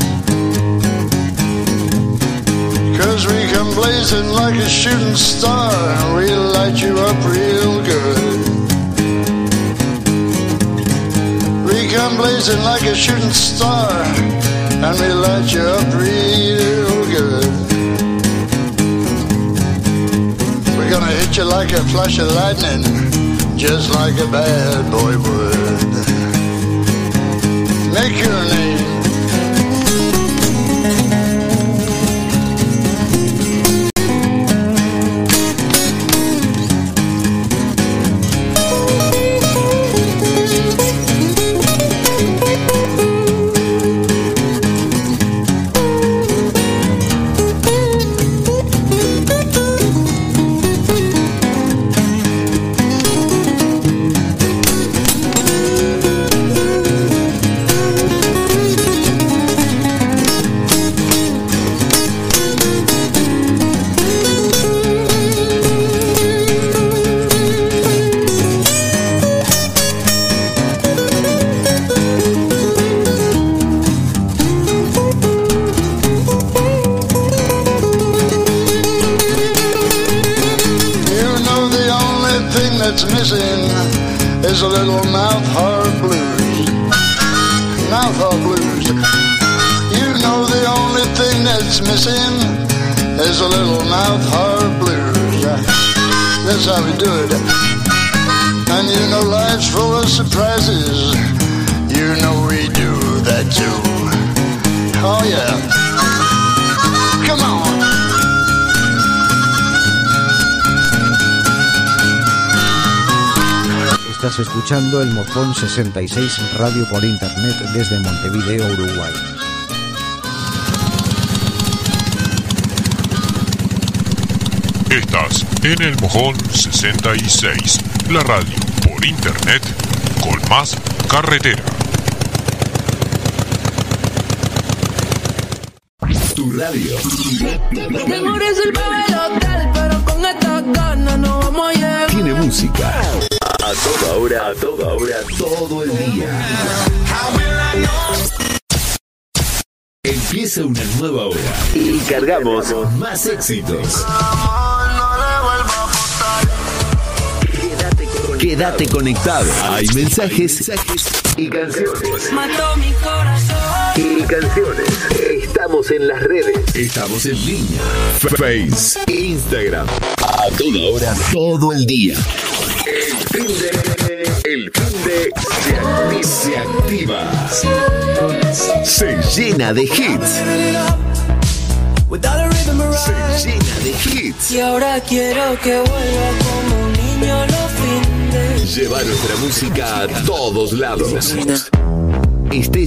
Cause we come blazing like a shooting star, and we light you up real good. We come blazing like a shooting star, and we light you up real good. We're gonna hit you like a flash of lightning, just like a bad boy would make your name. Escuchando el Mojón 66 Radio por Internet desde Montevideo, Uruguay. Estás en el Mojón 66, la radio por internet con más carretera. tu radio. Mi amor es el pero con estas ganas no vamos a llegar. Tiene música. A toda hora, a toda hora, todo el día. Empieza una nueva hora y cargamos más éxitos. Quédate conectado. Hay mensajes y canciones. Mató mi corazón. Y canciones. Estamos en las redes. Estamos en línea. Face, Instagram. A toda hora, todo el día. El fin de. El fin de se activa. Se activa. Se llena de hits. Se llena de hits. Y ahora quiero que vuelva como un niño los fines. Lleva nuestra música a todos lados. Estés